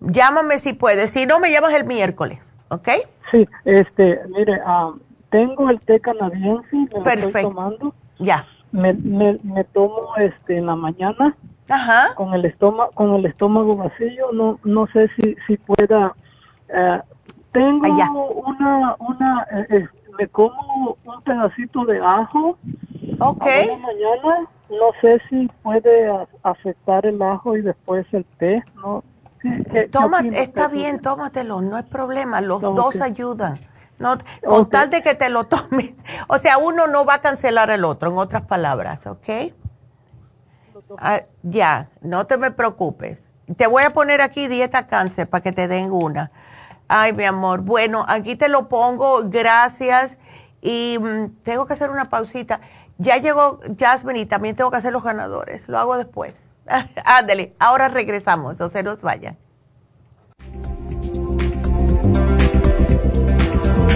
Llámame si puedes, si no me llamas el miércoles, ¿ok? Sí, este, mire, ah, tengo el té canadiense, me Perfecto. estoy tomando. Ya. Me, me, me, tomo este en la mañana. Ajá. Con el estómago, con el estómago vacío, no, no sé si, si pueda. Eh, tengo una, una, eh, me como un pedacito de ajo. Ok. A mañana, no sé si puede afectar el ajo y después el té, no. Toma, está bien, tómatelo, no hay problema, los dos ayudan. No, con tal de que te lo tomes. O sea, uno no va a cancelar el otro, en otras palabras, ¿ok? Ah, ya, no te me preocupes. Te voy a poner aquí dieta cáncer para que te den una. Ay, mi amor. Bueno, aquí te lo pongo. Gracias. Y mm, tengo que hacer una pausita. Ya llegó Jasmine y también tengo que hacer los ganadores. Lo hago después. Ándale, ahora regresamos, o se nos vayan.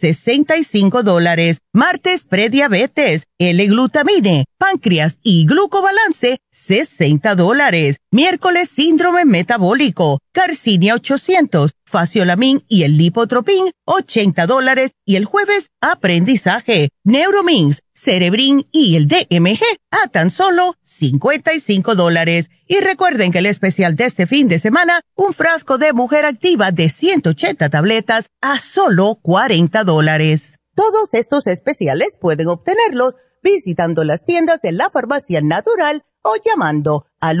65 dólares. Martes, prediabetes, L-glutamine, páncreas y glucobalance, 60 dólares. Miércoles, síndrome metabólico, Carcinia 800, Faciolamin y el Lipotropin, 80 dólares. Y el jueves, aprendizaje, Neuromins, Cerebrin y el DMG a tan solo 55 dólares. Y recuerden que el especial de este fin de semana, un frasco de mujer activa de 180 tabletas a solo 40 dólares. Todos estos especiales pueden obtenerlos visitando las tiendas de la farmacia natural o llamando al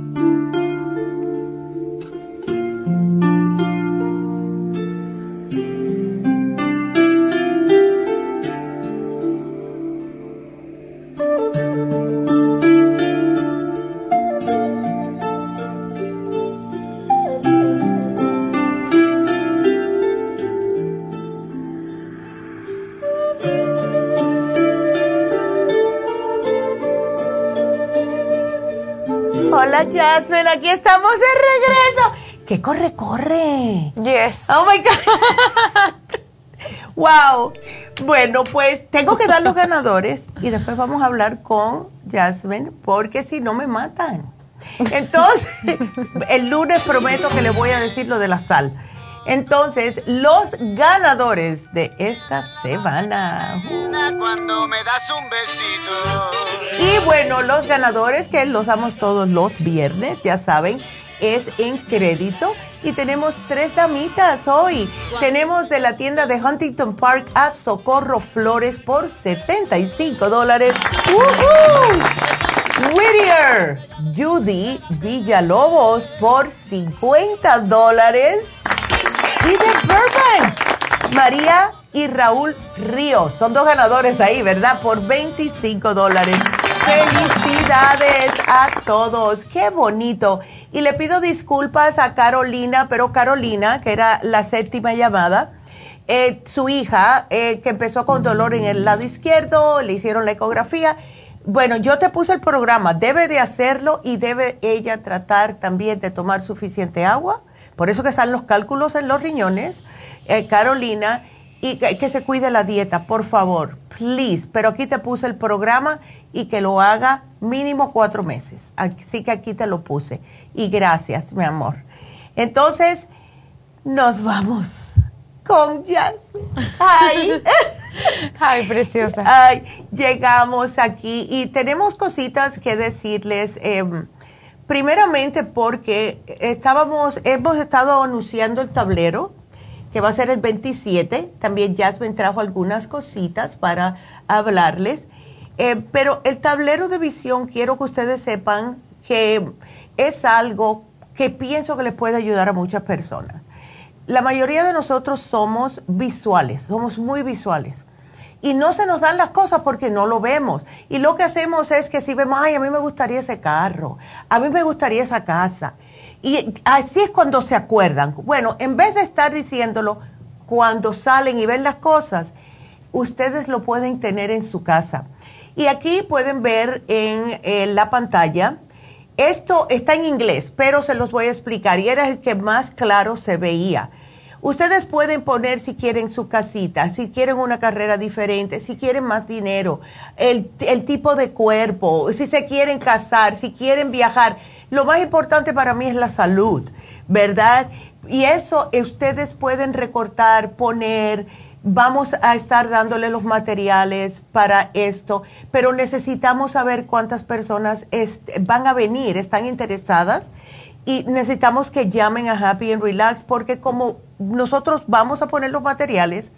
Hola, Jasmine, aquí estamos de regreso. ¿Qué corre, corre? Yes. Oh my God. wow. Bueno, pues tengo que dar los ganadores y después vamos a hablar con Jasmine porque si no me matan. Entonces, el lunes prometo que le voy a decir lo de la sal. Entonces, los ganadores de esta semana. Cuando me das un besito. Y bueno, los ganadores que los damos todos los viernes, ya saben, es en crédito. Y tenemos tres damitas hoy. Tenemos de la tienda de Huntington Park a Socorro Flores por 75 dólares. Whittier, Judy Villalobos por 50 dólares. Burbank, María y Raúl Ríos. Son dos ganadores ahí, ¿verdad? Por 25 dólares. Felicidades a todos. Qué bonito. Y le pido disculpas a Carolina, pero Carolina, que era la séptima llamada, eh, su hija, eh, que empezó con dolor en el lado izquierdo, le hicieron la ecografía. Bueno, yo te puse el programa, debe de hacerlo y debe ella tratar también de tomar suficiente agua. Por eso que están los cálculos en los riñones, eh, Carolina, y que se cuide la dieta, por favor, please. Pero aquí te puse el programa y que lo haga mínimo cuatro meses. Así que aquí te lo puse. Y gracias, mi amor. Entonces, nos vamos con Jasmine. Ay. Ay, preciosa. Ay, llegamos aquí y tenemos cositas que decirles. Em, primeramente porque estábamos, hemos estado anunciando el tablero que va a ser el 27. También Jasmine trajo algunas cositas para hablarles. Eh, pero el tablero de visión, quiero que ustedes sepan que es algo que pienso que les puede ayudar a muchas personas. La mayoría de nosotros somos visuales, somos muy visuales. Y no se nos dan las cosas porque no lo vemos. Y lo que hacemos es que si vemos, ay, a mí me gustaría ese carro, a mí me gustaría esa casa. Y así es cuando se acuerdan. Bueno, en vez de estar diciéndolo, cuando salen y ven las cosas, ustedes lo pueden tener en su casa. Y aquí pueden ver en, la pantalla, esto está en inglés, pero se los voy a explicar y era el que más claro se veía. Ustedes pueden poner si quieren su casita, si quieren una carrera diferente, si quieren más dinero, el, el tipo de cuerpo, si se quieren casar, si quieren viajar. Lo más importante para mí es la salud, ¿verdad? Y eso ustedes pueden recortar, poner, Vamos a estar dándole los materiales para esto, pero necesitamos saber cuántas personas van a venir, están interesadas y necesitamos que llamen a Happy and Relax porque como nosotros vamos a poner los materiales,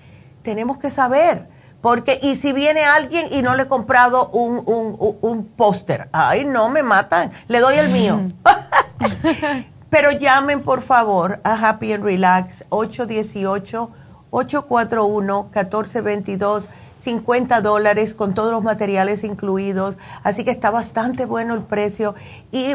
tenemos que saber. Porque, y si viene alguien y no le he comprado un, un, un póster, ay, no, me matan, le doy el mío. Pero llamen por favor a Happy and Relax 818 841-1422, 50 dólares con todos los materiales incluidos, así que está bastante bueno el precio y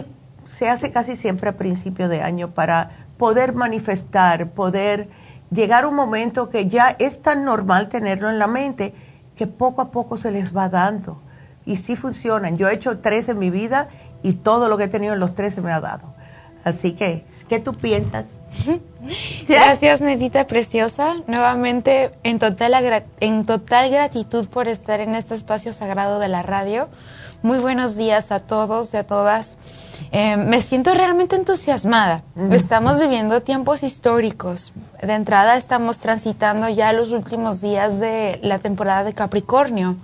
se hace casi siempre a principio de año para poder manifestar, poder llegar a un momento que ya es tan normal tenerlo en la mente que poco a poco se les va dando. Y sí funcionan. Yo he hecho tres en mi vida y todo lo que he tenido en los tres se me ha dado. Así que, ¿qué tú piensas? Gracias, Nedita Preciosa. Nuevamente, en total, en total gratitud por estar en este espacio sagrado de la radio. Muy buenos días a todos y a todas. Eh, me siento realmente entusiasmada. Estamos viviendo tiempos históricos. De entrada, estamos transitando ya los últimos días de la temporada de Capricornio.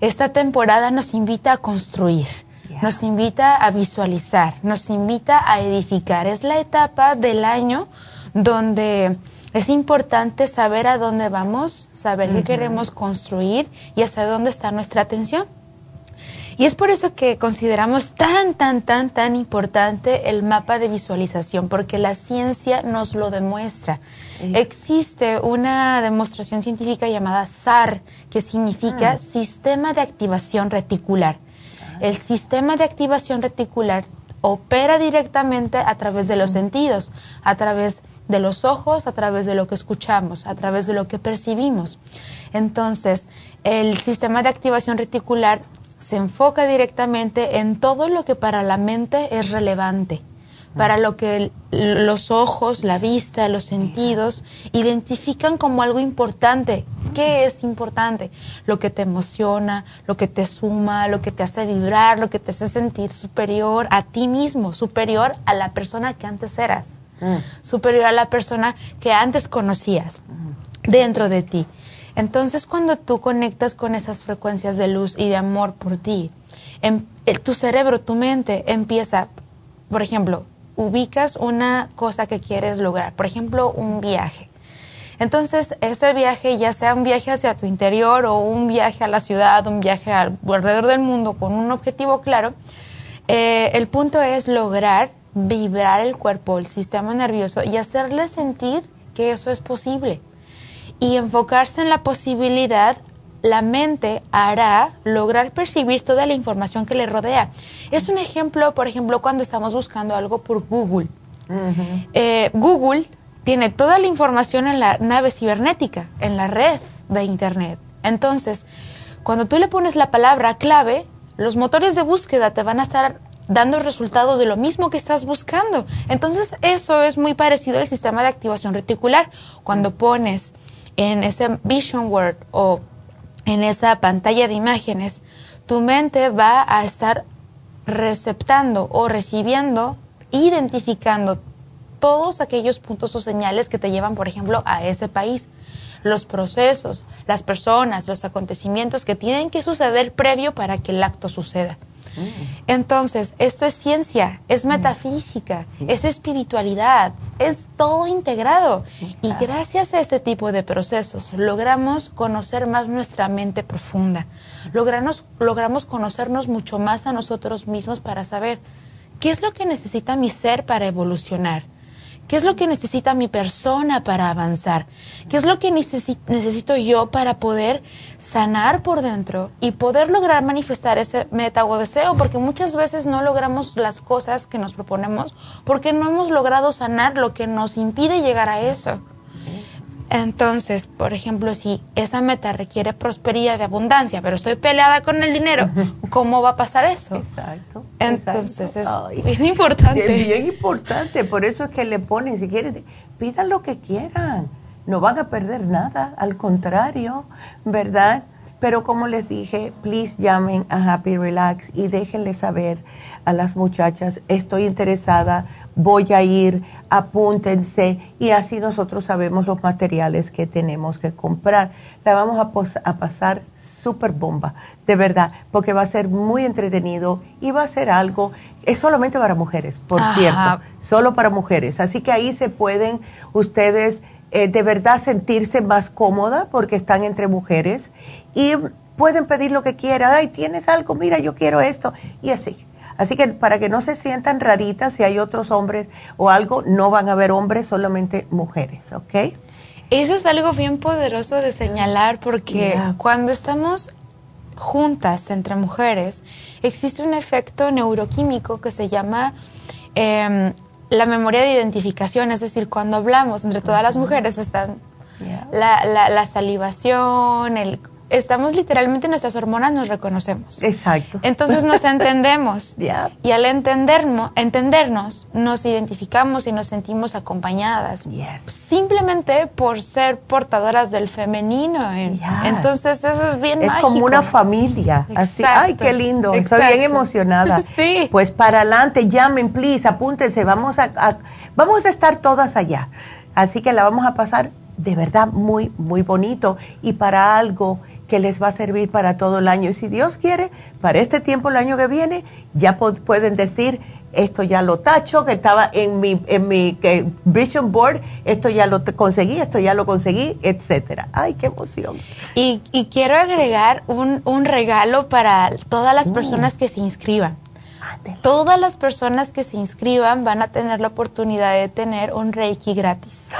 Esta temporada nos invita a construir nos invita a visualizar, nos invita a edificar. Es la etapa del año donde es importante saber a dónde vamos, saber qué queremos construir y hacia dónde está nuestra atención. Y es por eso que consideramos tan, tan, tan, tan importante el mapa de visualización, porque la ciencia nos lo demuestra. Existe una demostración científica llamada SAR, que significa ah. Sistema de Activación Reticular. El sistema de activación reticular opera directamente a través de los sentidos, a través de los ojos, a través de lo que escuchamos, a través de lo que percibimos. Entonces, el sistema de activación reticular se enfoca directamente en todo lo que para la mente es relevante, para lo que los ojos, la vista, los sentidos identifican como algo importante. ¿Qué es importante? Lo que te emociona, lo que te suma, lo que te hace vibrar, lo que te hace sentir superior a ti mismo, superior a la persona que antes eras, mm. superior a la persona que antes conocías dentro de ti. Entonces, cuando tú conectas con esas frecuencias de luz y de amor por ti, em, tu cerebro, tu mente empieza, por ejemplo, ubicas una cosa que quieres lograr, por ejemplo, un viaje. Entonces, ese viaje, ya sea un viaje hacia tu interior o un viaje a la ciudad, un viaje alrededor del mundo con un objetivo claro, eh, el punto es lograr vibrar el cuerpo, el sistema nervioso y hacerle sentir que eso es posible. Y enfocarse en la posibilidad la mente hará lograr percibir toda la información que le rodea. Es un ejemplo, por ejemplo, cuando estamos buscando algo por Google. Eh, Google tiene toda la información en la nave cibernética, en la red de Internet. Entonces, cuando tú le pones la palabra clave, los motores de búsqueda te van a estar dando resultados de lo mismo que estás buscando. Entonces, eso es muy parecido al sistema de activación reticular. Cuando pones en ese Vision Word o en esa pantalla de imágenes, tu mente va a estar receptando o recibiendo, identificando todos aquellos puntos o señales que te llevan, por ejemplo, a ese país. Los procesos, las personas, los acontecimientos que tienen que suceder previo para que el acto suceda. Entonces, esto es ciencia, es metafísica, es espiritualidad, es todo integrado. Y gracias a este tipo de procesos logramos conocer más nuestra mente profunda, logramos, logramos conocernos mucho más a nosotros mismos para saber qué es lo que necesita mi ser para evolucionar ¿Qué es lo que necesita mi persona para avanzar? ¿Qué es lo que necesito yo para poder sanar por dentro y poder lograr manifestar ese meta o deseo? Porque muchas veces no logramos las cosas que nos proponemos porque no hemos logrado sanar lo que nos impide llegar a eso. Entonces, por ejemplo, si esa meta requiere prosperidad de abundancia, pero estoy peleada con el dinero, ¿cómo va a pasar eso? Exacto. Entonces es bien importante. Es bien importante, por eso es que le ponen, si quieren, pidan lo que quieran, no van a perder nada, al contrario, ¿verdad? Pero como les dije, please llamen a Happy Relax y déjenle saber a las muchachas, estoy interesada, voy a ir, apúntense y así nosotros sabemos los materiales que tenemos que comprar. La vamos a, pasar súper bomba, de verdad, porque va a ser muy entretenido y va a ser algo, es solamente para mujeres, por cierto, solo para mujeres. Así que ahí se pueden ustedes eh, de verdad sentirse más cómoda porque están entre mujeres y pueden pedir lo que quieran. Ay, tienes algo, mira, yo quiero esto. Y así. Así que para que no se sientan raritas, si hay otros hombres o algo, no van a haber hombres, solamente mujeres, ¿ok? Eso es algo bien poderoso de señalar porque cuando estamos juntas entre mujeres, existe un efecto neuroquímico que se llama em, la memoria de identificación, es decir, cuando hablamos entre todas las mujeres están la, la, la, salivación, el estamos literalmente, nuestras hormonas nos reconocemos. Exacto. Entonces nos entendemos. Y al entendernos, entendernos, nos identificamos y nos sentimos acompañadas. Simplemente por ser portadoras del femenino. Entonces eso es bien es como una familia. Así, ay, qué lindo. Estoy bien emocionada. sí. Pues para adelante, llamen, please, apúntense. Vamos a, vamos a estar todas allá. Así que la vamos a pasar de verdad muy, muy bonito y para algo que les va a servir para todo el año. Y si Dios quiere, para este tiempo el año que viene, ya pueden decir, esto ya lo tacho, que estaba en mi, en mi vision board, esto ya lo conseguí, esto ya lo conseguí, etcétera. Ay, qué emoción. Y, y quiero agregar un, un, regalo para todas las uh. personas que se inscriban. Todas las personas que se inscriban van a tener la oportunidad de tener un Reiki gratis.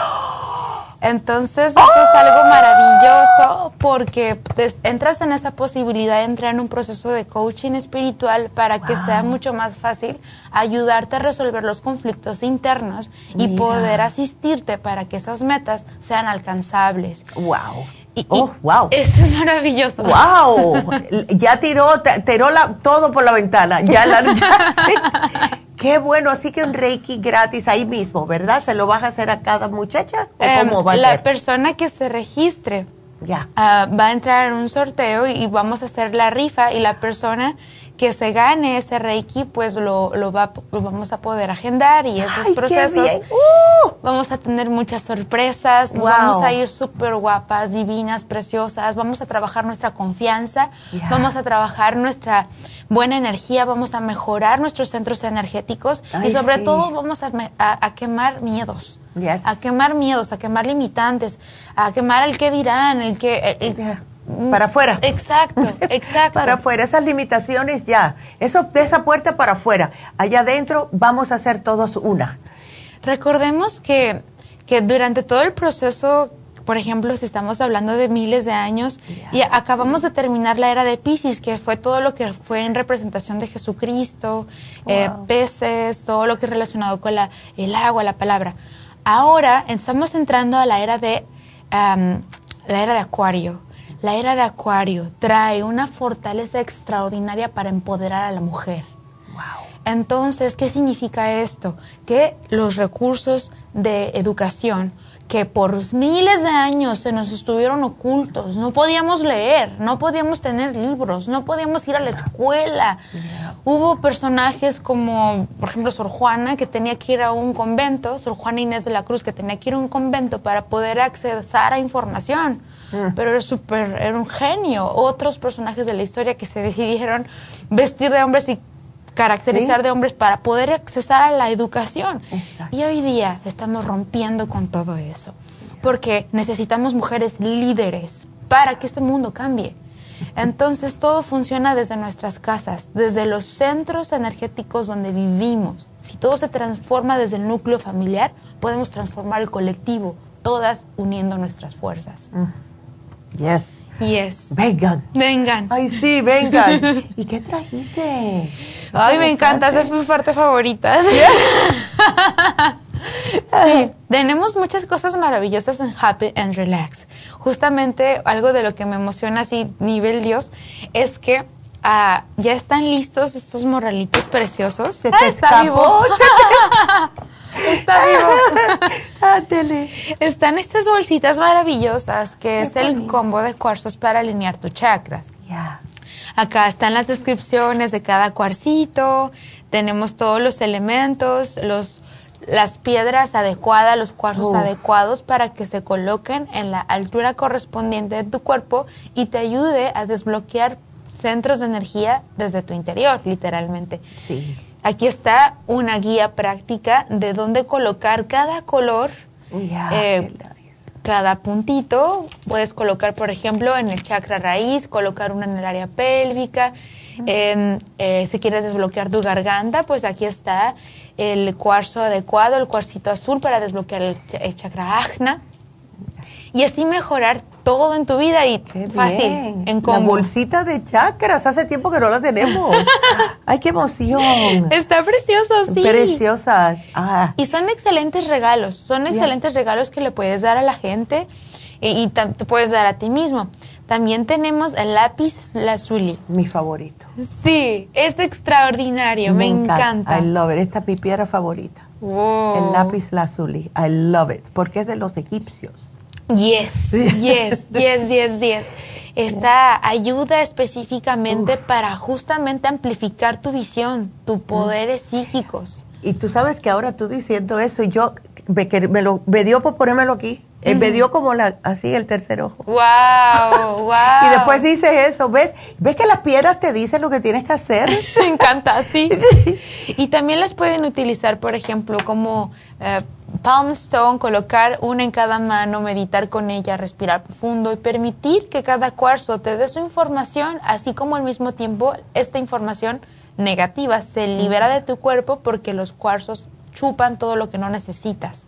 Entonces, eso es algo maravilloso porque entras en esa posibilidad de entrar en un proceso de coaching espiritual para que sea mucho más fácil ayudarte a resolver los conflictos internos y poder asistirte para que esas metas sean alcanzables. Wow. oh, wow. Eso es maravilloso. Wow. ya tiró, tiró la, todo por la ventana. Ya la, Qué bueno, así que un Reiki gratis ahí mismo, ¿verdad? ¿Se lo vas a hacer a cada muchacha? ¿O em, cómo va a la persona que se registre ya. Ah, va a entrar en un sorteo y vamos a hacer la rifa y la persona que se gane ese Reiki, pues lo, lo, va, lo vamos a poder agendar y esos procesos uh. vamos a tener muchas sorpresas, vamos a ir súper guapas, divinas, preciosas, vamos a trabajar nuestra confianza, vamos a trabajar nuestra buena energía, vamos a mejorar nuestros centros energéticos y sobre todo vamos a, a, quemar miedos. A quemar miedos, a quemar limitantes, a quemar el que dirán, el que... para afuera. Exacto, exacto. para afuera, esas limitaciones ya. Eso de esa puerta para afuera. Allá adentro vamos a hacer todos una. Recordemos que, que durante todo el proceso, por ejemplo, si estamos hablando de miles de años, y acabamos de terminar la era de Pisces, que fue todo lo que fue en representación de Jesucristo, eh, peces, todo lo que es relacionado con la, el agua, la palabra. Ahora estamos entrando a la era de la era de Acuario la era de Acuario trae una fortaleza extraordinaria para empoderar a la mujer. Entonces, ¿qué significa esto? Que los recursos de educación que por miles de años se nos estuvieron ocultos, no podíamos leer, no podíamos tener libros, no podíamos ir a la escuela. Hubo personajes como, por ejemplo, Sor Juana, que tenía que ir a un convento, Sor Juana Inés de la Cruz, que tenía que ir a un convento para poder accesar a información Mm. pero era súper, era un genio. Otros personajes de la historia que se decidieron vestir de hombres y caracterizar de hombres para poder accesar a la educación. Y hoy día estamos rompiendo con todo eso, porque necesitamos mujeres líderes para que este mundo cambie. Entonces todo funciona desde nuestras casas, desde los centros energéticos donde vivimos. Si todo se transforma desde el núcleo familiar, podemos transformar el colectivo, todas uniendo nuestras fuerzas. Mm. Yes. Yes. Vengan. Vengan. Ay, sí, vengan. ¿Y qué trajiste? Ay, me encanta, esa es mi parte favorita. sí, tenemos muchas cosas maravillosas en Happy and Relax. Justamente algo de lo que me emociona así, nivel Dios, es que ah, ya están listos estos morralitos preciosos. Se te ah, escapó. Está vivo. Están estas bolsitas maravillosas que es el combo de cuarzos para alinear tus chakras. Acá están las descripciones de cada cuarcito, tenemos todos los elementos, los las piedras adecuadas, los cuarzos adecuados para que se coloquen en la altura correspondiente de tu cuerpo y te ayude a desbloquear centros de energía desde tu interior, literalmente. Sí. Aquí está una guía práctica de dónde colocar cada color, eh, cada puntito. Puedes colocar, por ejemplo, en el chakra raíz, colocar una en el área pélvica. Eh, si quieres desbloquear tu garganta, pues aquí está el cuarzo adecuado, el cuarcito azul para desbloquear el, el chakra ajna. Y así mejorar todo en tu vida y fácil, en combo. La bolsita de chakras, hace tiempo que no la tenemos. ¡Ay, qué emoción! Está precioso, sí. Preciosa. Ah. Y son excelentes regalos, son excelentes regalos que le puedes dar a la gente y, te puedes dar a ti mismo. También tenemos el lápiz lazuli. Mi favorito. Sí, es extraordinario, me, encanta. I love it, esta pipiera favorita. El lápiz lazuli, I love it, porque es de los egipcios. Yes, yes, yes, yes, yes. Esta ayuda específicamente para justamente amplificar tu visión, tus poderes psíquicos. Y tú sabes que ahora tú diciendo eso, y yo me, me, lo, me dio por ponérmelo aquí. Eh, me dio como la, así el tercer ojo. ¡Wow! ¡Wow! y después dice eso, ¿ves? ¿Ves que las piedras te dicen lo que tienes que hacer? me encanta, sí. y también las pueden utilizar, por ejemplo, como eh, Palm Stone, colocar una en cada mano, meditar con ella, respirar profundo y permitir que cada cuarzo te dé su información, así como al mismo tiempo esta información negativa se libera de tu cuerpo porque los cuarzos chupan todo lo que no necesitas.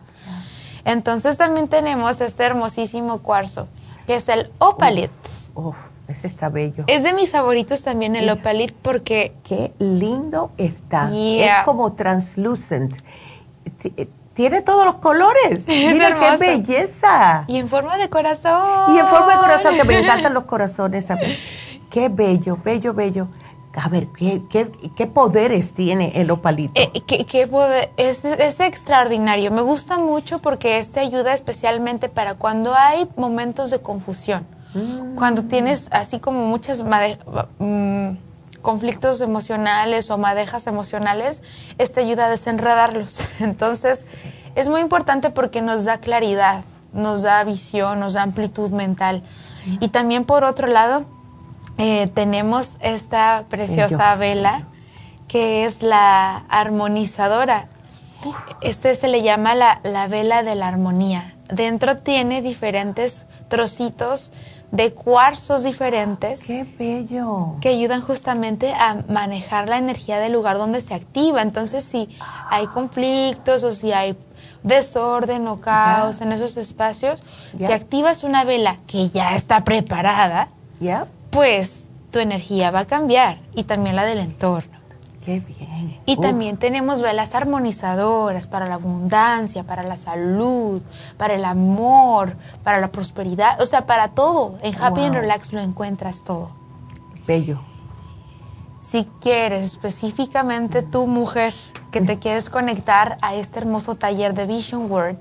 Entonces también tenemos este hermosísimo cuarzo, que es el opalit. Uf, ese está bello. Es de mis favoritos también el opalit porque... Qué lindo está. Es como translucent tiene todos los colores. Mira qué belleza. Y en forma de corazón. Y en forma de corazón, que me encantan los corazones. Qué bello, bello, bello. A ver, ¿qué, qué, qué poderes tiene el opalito? Eh, ¿qué, poder? Es, es, extraordinario. Me gusta mucho porque este ayuda especialmente para cuando hay momentos de confusión. Mm. Cuando tienes así como muchas mm, conflictos emocionales o madejas emocionales, este ayuda a desenredarlos. Entonces, es muy importante porque nos da claridad, nos da visión, nos da amplitud mental. Y también por otro lado, eh, tenemos esta preciosa vela que es la armonizadora. Este se le llama la, la, vela de la armonía. Dentro tiene diferentes trocitos de cuarzos diferentes. ¡Qué bello! Que ayudan justamente a manejar la energía del lugar donde se activa. Entonces, si hay conflictos o si hay desorden o caos en esos espacios, si activas una vela que ya está preparada, pues tu energía va a cambiar y también la del entorno. Qué bien. Y también tenemos velas armonizadoras para la abundancia, para la salud, para el amor, para la prosperidad, o sea, para todo. En Happy and Relax lo encuentras todo. Bello. Si quieres específicamente tu mujer que te quieres conectar a este hermoso taller de Vision Word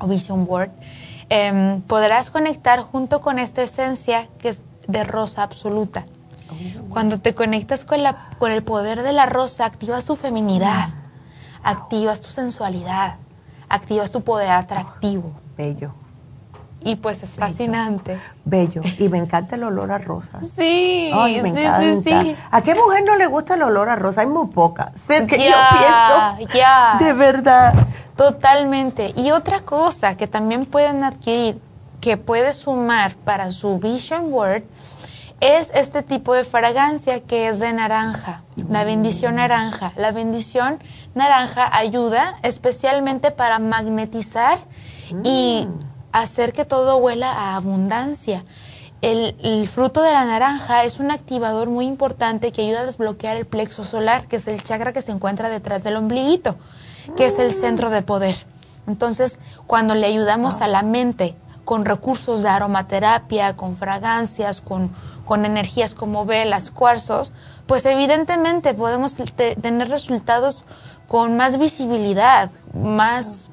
o Vision Word, em, podrás conectar junto con esta esencia que es de rosa absoluta. Cuando te conectas con, la, con el poder de la rosa, activas tu feminidad, activas tu sensualidad, activas tu poder atractivo. Bello. Y pues es fascinante. Bello. Y me encanta el olor a rosa. Sí, Ay, me sí, sí, ¿A qué mujer no le gusta el olor a rosa? Hay muy poca. Sé que yo pienso. Ya. De verdad. Totalmente. Y otra cosa que también pueden adquirir, que puede sumar para su Vision Word, es este tipo de fragancia que es de naranja, la bendición naranja. La bendición naranja ayuda especialmente para magnetizar y mm. hacer que todo huela a abundancia. El, fruto de la naranja es un activador muy importante que ayuda a desbloquear el plexo solar, que es el chakra que se encuentra detrás del ombliguito, que es el centro de poder. Entonces, cuando le ayudamos a la mente con recursos de aromaterapia, con fragancias, con con energías como velas, cuarzos, pues evidentemente podemos tener resultados con más visibilidad, más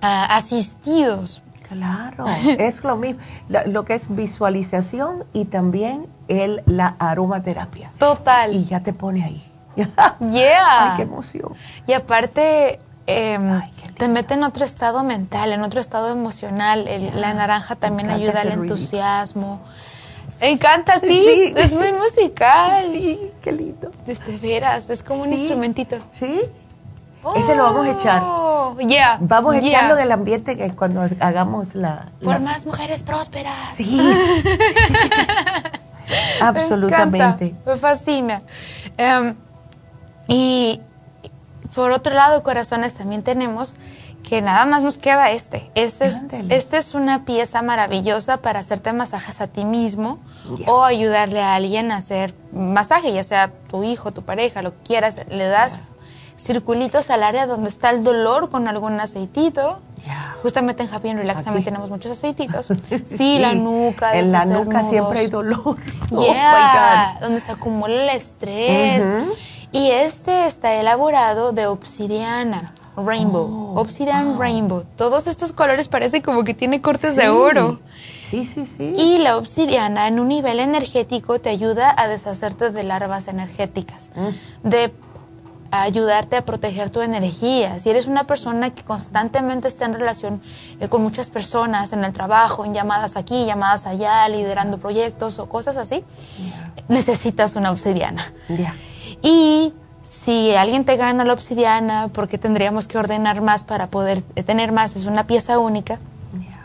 ah, asistidos. Claro, es lo mismo, lo, que es visualización y también el, la aromaterapia. Total. Y ya te pone ahí. Yeah. Ay, qué emoción. Y aparte, em, te mete en otro estado mental, en otro estado emocional. la naranja también ayuda al entusiasmo. Me encanta, sí, Es muy musical. Sí, qué lindo. De, veras, es como un instrumentito. Sí. Ese lo vamos a echar. Oh, ya. Vamos a echarlo del ambiente que cuando hagamos la, Por más mujeres prósperas. Sí. Absolutamente. Me, fascina. Em, y por otro lado, corazones, también tenemos que nada más nos queda este. Este es, este es una pieza maravillosa para hacerte masajes a ti mismo o ayudarle a alguien a hacer masaje, ya sea tu hijo, tu pareja, lo que quieras. Le das circulitos al área donde está el dolor con algún aceitito. Justamente en Happy and Relax también tenemos muchos aceititos. Sí, la nuca. En la nuca siempre hay dolor. Oh donde se acumula el estrés. Y este está elaborado de obsidiana rainbow, oh, obsidian rainbow. Todos estos colores parecen como que tiene cortes de oro. Sí, sí, sí. Y la obsidiana en un nivel energético te ayuda a deshacerte de larvas energéticas, mm. de ayudarte a proteger tu energía. Si eres una persona que constantemente está en relación eh, con muchas personas en el trabajo, en llamadas aquí, llamadas allá, liderando proyectos o cosas así, necesitas una obsidiana. Y si alguien te gana la obsidiana, porque tendríamos que ordenar más para poder tener más, es una pieza única.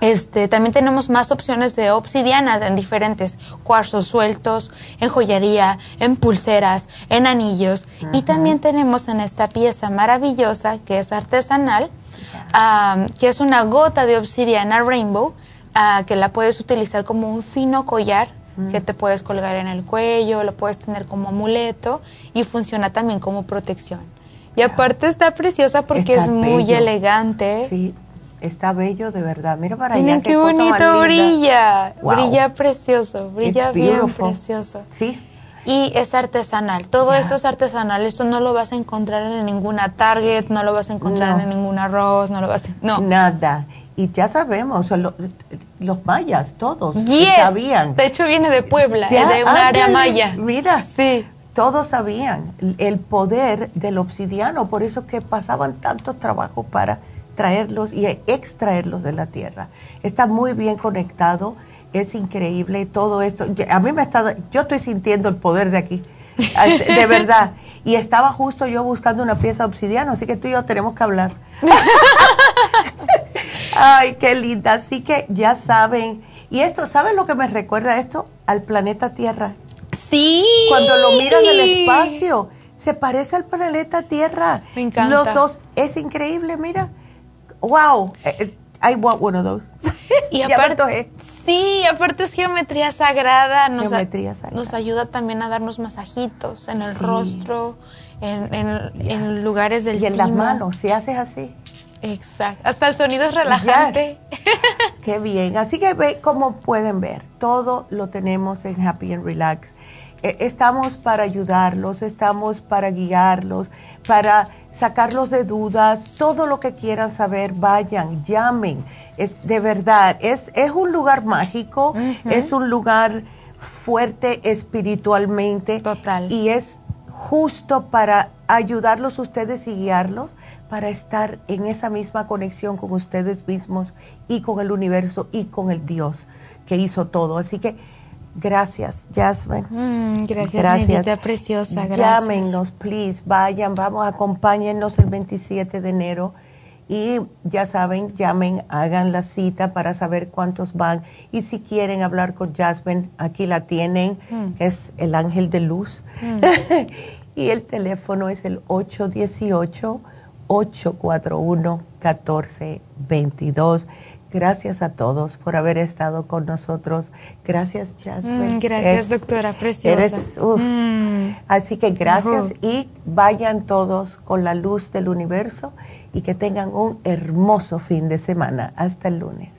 Este, también tenemos más opciones de obsidianas en diferentes cuarzos sueltos, en joyería, en pulseras, en anillos. Y también tenemos en esta pieza maravillosa que es artesanal, que es una gota de obsidiana rainbow, ah, que la puedes utilizar como un fino collar que te puedes colgar en el cuello, lo puedes tener como amuleto y funciona también como protección. Y aparte está preciosa porque es muy elegante. Sí, está bello de verdad. Mira para allá. Miren qué, bonito brilla. Brilla precioso, brilla bien precioso. Sí. Y es artesanal. Todo esto es artesanal. Esto no lo vas a encontrar en ninguna Target, no lo vas a encontrar en ningún arroz, no lo vas a... No. Nada. Y ya sabemos, los mayas, todos sabían. De hecho, viene de Puebla, de un área maya. Mira, sí. todos sabían el poder del obsidiano, por eso que pasaban tanto trabajo para traerlos y extraerlos de la tierra. Está muy bien conectado, es increíble todo esto. A mí me está, yo estoy sintiendo el poder de aquí, de verdad. Y estaba justo yo buscando una pieza de obsidiano, así que tú y yo tenemos que hablar. Ay, qué linda. Así que ya saben. Y esto, ¿saben lo que me recuerda esto? Al planeta Tierra. Sí. Cuando lo miran en el espacio, se parece al planeta Tierra. Me encanta. Los dos, es increíble, mira. Wow. I want one of those. Y aparte, sí, aparte es geometría sagrada. Nos, geometría sagrada. nos ayuda también a darnos masajitos en el rostro, en, en, lugares del Y en las manos, si haces así. Exacto. Hasta el sonido es relajante. Qué bien. Así que ve, como pueden ver, todo lo tenemos en Happy and Relax. Eh, estamos para ayudarlos, estamos para guiarlos, para sacarlos de dudas, todo lo que quieran saber, vayan, llamen. Es de verdad, es, es un lugar mágico, es un lugar fuerte espiritualmente. Total. Y es justo para ayudarlos ustedes y guiarlos para estar en esa misma conexión con ustedes mismos y con el universo y con el Dios que hizo todo. Así que gracias, Jasmine. Mm, gracias, gracias. preciosa. Gracias. Llámenos, please, vayan, vamos, acompáñennos el 27 de enero. Y ya saben, llamen, hagan la cita para saber cuántos van. Y si quieren hablar con Jasmine, aquí la tienen. Mm. Es el ángel de luz. Mm. y el teléfono es el 818 841-1422. Gracias a todos por haber estado con nosotros. Gracias, Jasmine. Mm, gracias, doctora, preciosa. Mm. Así que gracias y vayan todos con la luz del universo y que tengan un hermoso fin de semana. Hasta el lunes.